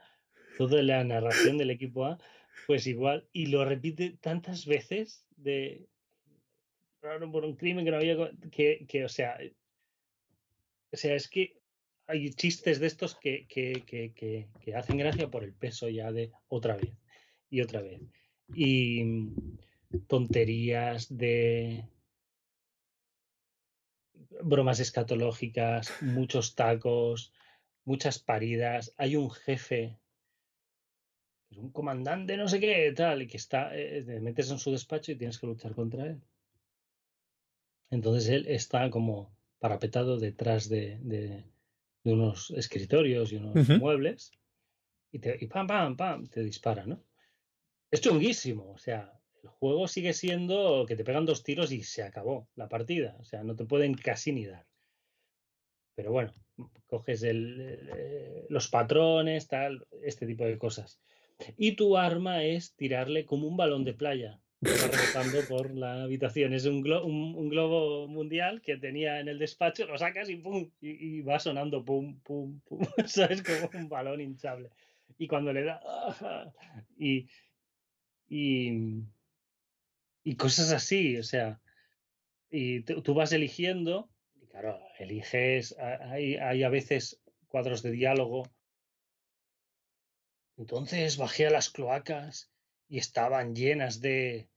Toda la narración del equipo A, pues igual, y lo repite tantas veces de por un crimen que no había que, que o sea, o sea, es que hay chistes de estos que, que, que hacen gracia por el peso ya de otra vez y otra vez y tonterías de bromas escatológicas, muchos tacos, muchas paridas. Hay un jefe, es un comandante, no sé qué, tal, y que está, eh, te metes en su despacho y tienes que luchar contra él. Entonces él está como parapetado detrás de, de, unos escritorios y unos muebles y, te, y pam, pam, pam, te dispara, ¿no? Es chunguísimo. O sea, el juego sigue siendo que te pegan dos tiros y se acabó la partida. O sea, no te pueden casi ni dar. Pero bueno, coges el, eh, los patrones, tal, este tipo de cosas. Y tu arma es tirarle como un balón de playa. Que va rebotando por la habitación. Es un, un, globo mundial que tenía en el despacho, lo sacas y pum, y, va sonando pum, pum, pum. ¿Sabes? Como un balón hinchable. Y cuando le da. Y, y, y cosas así, o sea, y tú vas eligiendo, y claro, eliges, hay, hay a veces cuadros de diálogo. Entonces bajé a las cloacas y estaban llenas de,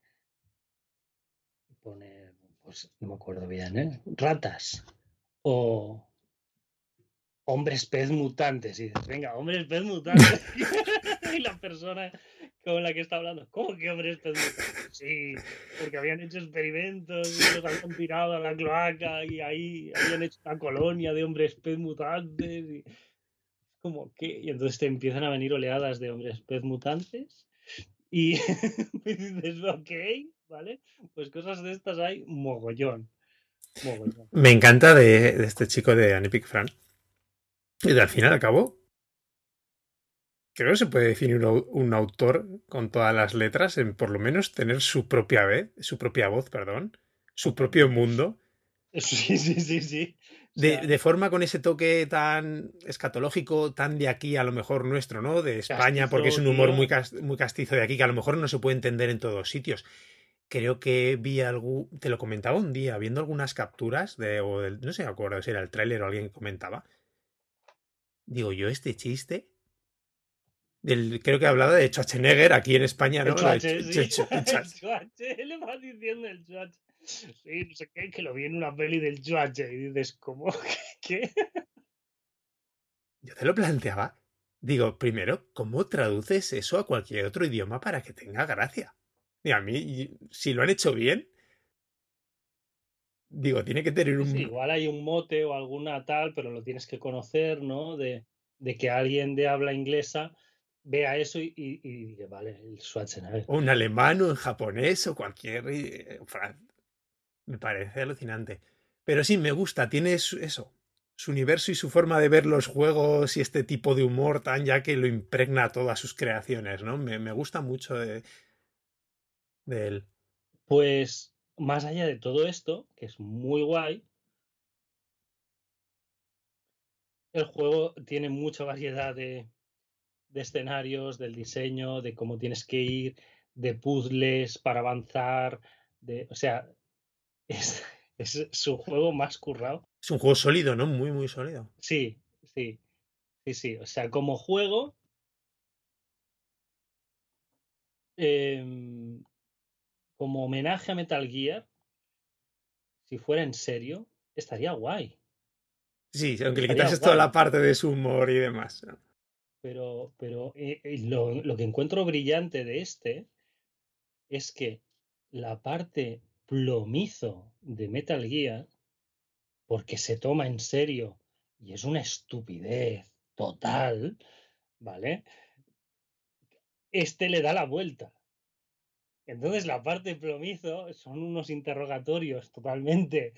poner, pues no me acuerdo bien, ¿eh? ratas o hombres pez mutantes. Y dices, venga, hombres pez mutantes. y la persona con la que está hablando. ¿Cómo que hombres pez Sí, porque habían hecho experimentos y los habían tirado a la cloaca y ahí habían hecho una colonia de hombres pez mutantes. Y... Como que, y entonces te empiezan a venir oleadas de hombres pez mutantes y dices, ok, ¿vale? Pues cosas de estas hay mogollón. mogollón. Me encanta de, de, este chico de Anipic Fran. Y al final acabó creo que se puede definir un, autor con todas las letras en por lo menos tener su propia vez, su propia voz, perdón, su propio mundo. Sí, sí, sí, sí. de, forma con ese toque tan escatológico, tan de aquí a lo mejor nuestro, ¿no? De España, porque es un humor muy, muy castizo de aquí, que a lo mejor no se puede entender en todos sitios. Creo que vi algo, te lo comentaba un día, viendo algunas capturas de, o no sé, me acuerdo si era el tráiler o alguien que comentaba. Digo, yo este chiste creo que hablaba de Schwarzenegger aquí en España, ¿no? El sí. el le va diciendo el Schwarzenegger. Sí, no sé qué, que lo vi en una peli del Schwarzenegger y dices, ¿cómo? ¿Qué? Yo te lo planteaba. Digo, primero, ¿cómo traduces eso a cualquier otro idioma para que tenga gracia? Y a mí, si lo han hecho bien, digo, tiene que tener un... igual hay un mote o alguna tal, pero lo tienes que conocer, ¿no? De, de que alguien de habla inglesa vea eso y, y, vale, el Schwarzenegger. O un alemán o en japonés o cualquier. Eh, me parece alucinante. Pero sí, me gusta, tiene eso, su universo y su forma de ver los juegos y este tipo de humor tan ya que lo impregna a todas sus creaciones, ¿no? Me, me gusta mucho de, de él. Pues, más allá de todo esto, que es muy guay, el juego tiene mucha variedad de, de escenarios, del diseño, de cómo tienes que ir, de puzzles para avanzar, de, o sea, es, es su juego más currado. Es un juego sólido, ¿no? Muy, muy sólido. Sí, sí, sí, sí. O sea, como juego, eh, como homenaje a Metal Gear, si fuera en serio, estaría guay. Sí, aunque le quitas toda la parte de su humor y demás. Pero, pero eh, eh, lo, lo que encuentro brillante de este es que la parte plomizo de Metal Gear, porque se toma en serio y es una estupidez total, ¿vale? Este le da la vuelta. Entonces la parte plomizo son unos interrogatorios totalmente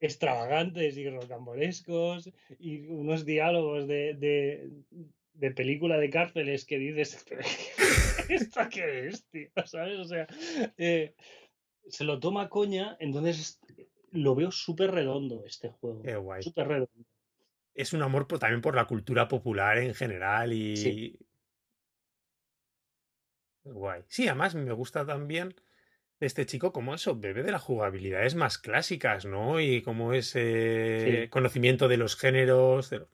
extravagantes y rocambolescos y unos diálogos de, de, de película de cárceles que dices, ¿esto qué es, tío? ¿Sabes? O sea, eh, se lo toma coña, entonces lo veo súper redondo este juego. Qué guay. Súper redondo. Es un amor por- también por la cultura popular en general y... Sí. Guay. Sí, además me gusta también este chico como eso, bebe de las jugabilidades más clásicas, ¿no? Y como ese Sí. conocimiento de los géneros. de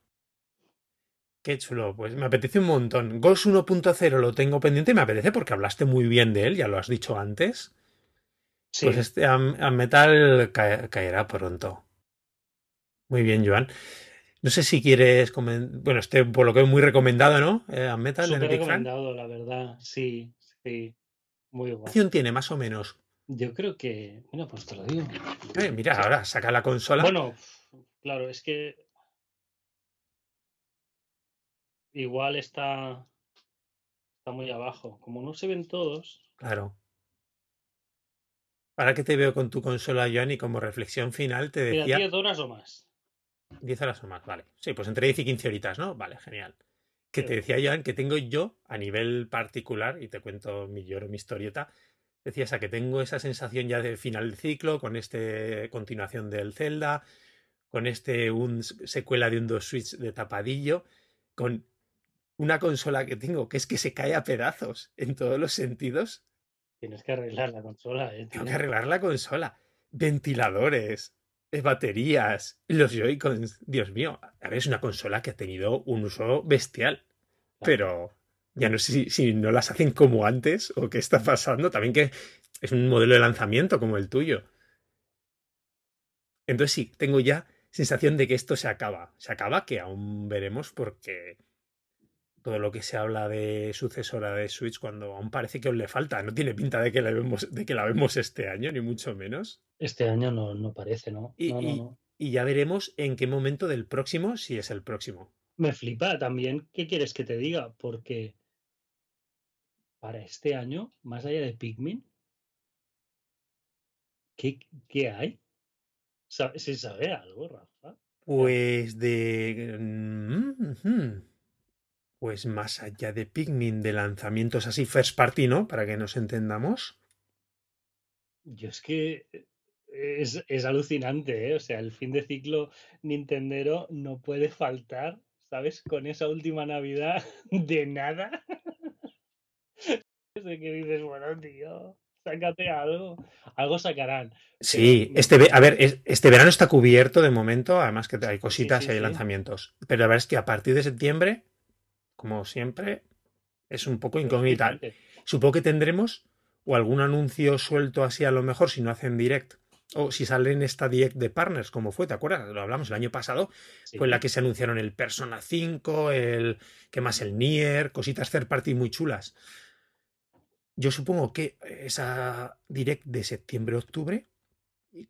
Qué chulo, pues me apetece un montón. Ghost 1.0 lo tengo pendiente y me apetece porque hablaste muy bien de él, ya lo has dicho antes. Sí. Pues este a, a Metal ca- caerá pronto. Muy bien, Joan. No sé si quieres comen- Bueno, este por lo que es muy recomendado, ¿no? Eh, a Metal Súper recomendado, la verdad. Sí, sí. Muy ¿Qué guay. duración tiene más o menos? Yo creo que. Mira, pues te lo digo. Eh, mira, ahora saca la consola. Bueno, claro, es que igual está, está muy abajo. Como no se ven todos, Claro. Ahora que te veo con tu consola, Joan, y como reflexión final te decía 10 horas o más. 10 horas o más, vale. Sí, pues entre 10 y 15 horitas, ¿no? Vale, genial. Que te decía, Joan, que tengo yo a nivel particular, y te cuento mi lloro, mi historieta, decías a que tengo esa sensación ya de final de ciclo, con este continuación del Zelda, con este un secuela de un 2 Switch de tapadillo, con una consola que tengo que es que se cae a pedazos en todos los sentidos. Tienes que arreglar la consola, eh, Tengo que arreglar la consola. Ventiladores, eh, baterías, los Joy-Cons. Dios mío, a ver, es una consola que ha tenido un uso bestial. Pero ya no sé si, si no las hacen como antes o qué está pasando. También que es un modelo de lanzamiento como el tuyo. Entonces sí, tengo ya sensación de que esto se acaba. Se acaba que aún veremos porque todo lo que se habla de sucesora de Switch cuando aún parece que aún le falta. No tiene pinta de que la vemos, de que la vemos este año, ni mucho menos. Este año no, no parece, ¿no? Y, No, no, no. y ya veremos en qué momento del próximo, si es el próximo. Me flipa también. ¿Qué quieres que te diga? Porque para este año, más allá de Pikmin, ¿qué, qué hay? ¿Se sabe algo, Rafa? Pues de... mm. Pues más allá de Pikmin, de lanzamientos así first party, ¿no? Para que nos entendamos. Yo es que eh, es, es alucinante, ¿eh? O sea, el fin de ciclo Nintendero no puede faltar, ¿sabes? Con esa última Navidad de nada. De que dices, bueno, tío, sácate algo. Algo sacarán. Sí, este, a ver, es- este verano está cubierto de momento, además que hay cositas sí, y hay sí. lanzamientos. Pero la verdad es que a partir de septiembre, como siempre, es un poco incógnita. Supongo que tendremos o algún anuncio suelto así a lo mejor si no hacen direct. O si sale en esta direct de partners, como fue, ¿te acuerdas? Lo hablamos el año pasado. Sí. Fue en la que se anunciaron el Persona 5, el. ¿Qué más? El Nier, cositas third party muy chulas. Yo supongo que esa direct de septiembre-octubre,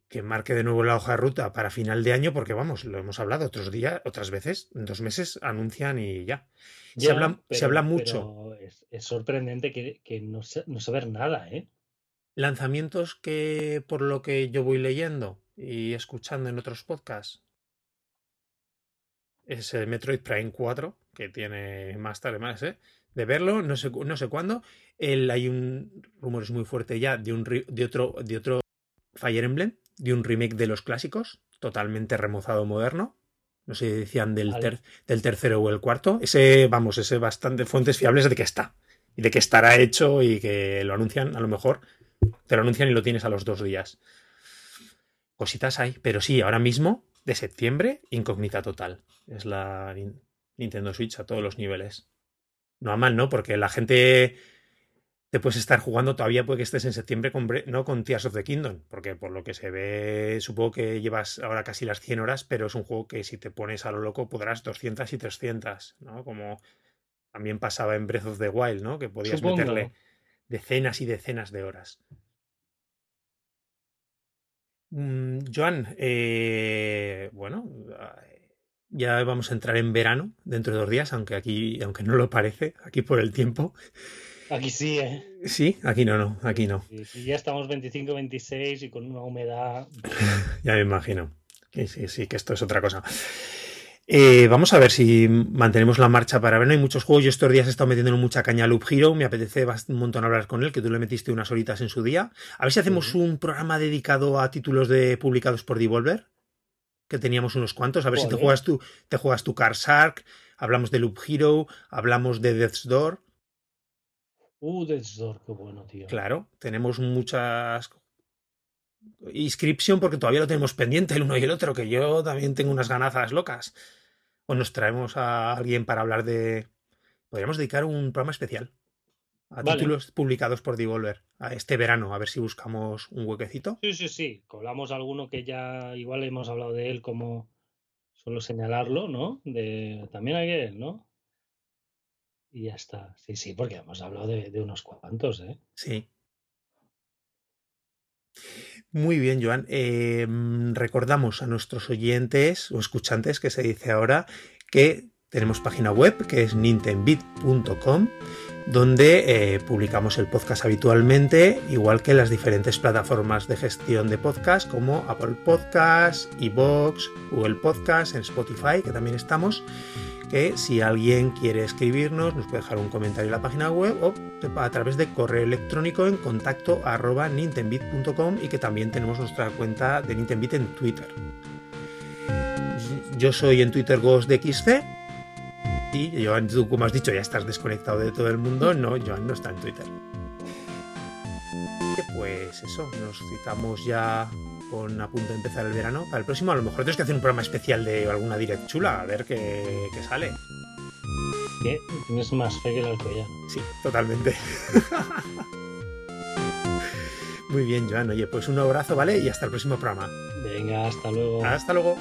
que marque de nuevo la hoja de ruta para final de año, porque vamos, lo hemos hablado otros días, otras veces, en dos meses anuncian y ya. se, habla, se pero- habla mucho. es, es sorprendente que, que no, no saber nada, ¿eh? Lanzamientos que, por lo que yo voy leyendo y escuchando en otros podcasts, es el Metroid Prime 4, que tiene más tarde más, ¿eh? De verlo, no sé, no sé cuándo. El, hay un rumores muy fuerte ya de, un, de, otro, de otro Fire Emblem, de un remake de los clásicos, totalmente remozado moderno. No sé si decían del, Vale. ter- del tercero o el cuarto. Ese, vamos, ese bastante fuentes fiables de que está. Y de que estará hecho y que lo anuncian, a lo mejor te lo anuncian y lo tienes a los dos días. Cositas hay, pero sí, ahora mismo, de septiembre, incógnita total. Es la Nin- Nintendo Switch a todos los niveles. No a mal, ¿no? Porque la gente te puedes estar jugando todavía, puede que estés en septiembre con, no con Tears of the Kingdom, porque por lo que se ve, supongo que llevas ahora casi las 100 horas, pero es un juego que si te pones a lo loco podrás 200 y 300, ¿no? Como también pasaba en Breath of the Wild, ¿no? Que podías Supongo. meterle decenas y decenas de horas. Mm, Joan, eh, bueno, ya vamos a entrar en verano dentro de dos días, aunque aquí, aunque no lo parece, aquí por el tiempo. Aquí sí, ¿eh? Sí, aquí no, no, aquí no. Sí, ya estamos 25-26 y con una humedad. Ya me imagino. Sí, sí, sí, que esto es otra cosa. Eh, vamos a ver si mantenemos la marcha para verano. Hay muchos juegos. Yo estos días he estado metiendo mucha caña a Loop Hero. Me apetece un montón hablar con él, que tú le metiste unas horitas en su día. A ver si hacemos un programa dedicado a títulos de publicados por Devolver. Que teníamos unos cuantos. A ver si te juegas tú, te juegas tu Car Shark. Hablamos de Loop Hero. Hablamos de Death's Door. Uh, Death's Door, qué bueno, tío. Claro, tenemos muchas. Inscripción porque todavía lo tenemos pendiente el uno y el otro, que yo también tengo unas ganazas locas. O nos traemos a alguien para hablar de. Podríamos dedicar un programa especial a Vale. títulos publicados por Devolver a este verano, a ver si buscamos un huequecito. Sí, sí, sí. Colamos alguno que ya igual hemos hablado de él como solo señalarlo, ¿no? De también hay que, ¿no? Y ya está. Sí, sí, porque hemos hablado de, unos cuantos, ¿eh? Sí. Muy bien, Joan. Eh, mm, recordamos a nuestros oyentes o escuchantes, que se dice ahora, que tenemos página web que es nintendbit.com, donde eh, publicamos el podcast habitualmente, igual que las diferentes plataformas de gestión de podcast como Apple Podcasts, iVoox, Google Podcasts, en Spotify, que también estamos que si alguien quiere escribirnos nos puede dejar un comentario en la página web o a través de correo electrónico en contacto arroba y que también tenemos nuestra cuenta de Nintendbit en Twitter. Yo soy en Twitter GhostXC y Joan, tú como has dicho ya estás desconectado de todo el mundo, no, Joan no está en Twitter. Pues eso, nos citamos ya con a punto de empezar el verano. Para el próximo, a lo mejor tienes que hacer un programa especial de alguna direct chula, a ver qué, qué sale. Tienes más fe que el Alcoyano. Sí, totalmente. Muy bien, Joan. Oye, pues un abrazo, ¿vale? Y hasta el próximo programa. Venga, hasta luego. Hasta luego.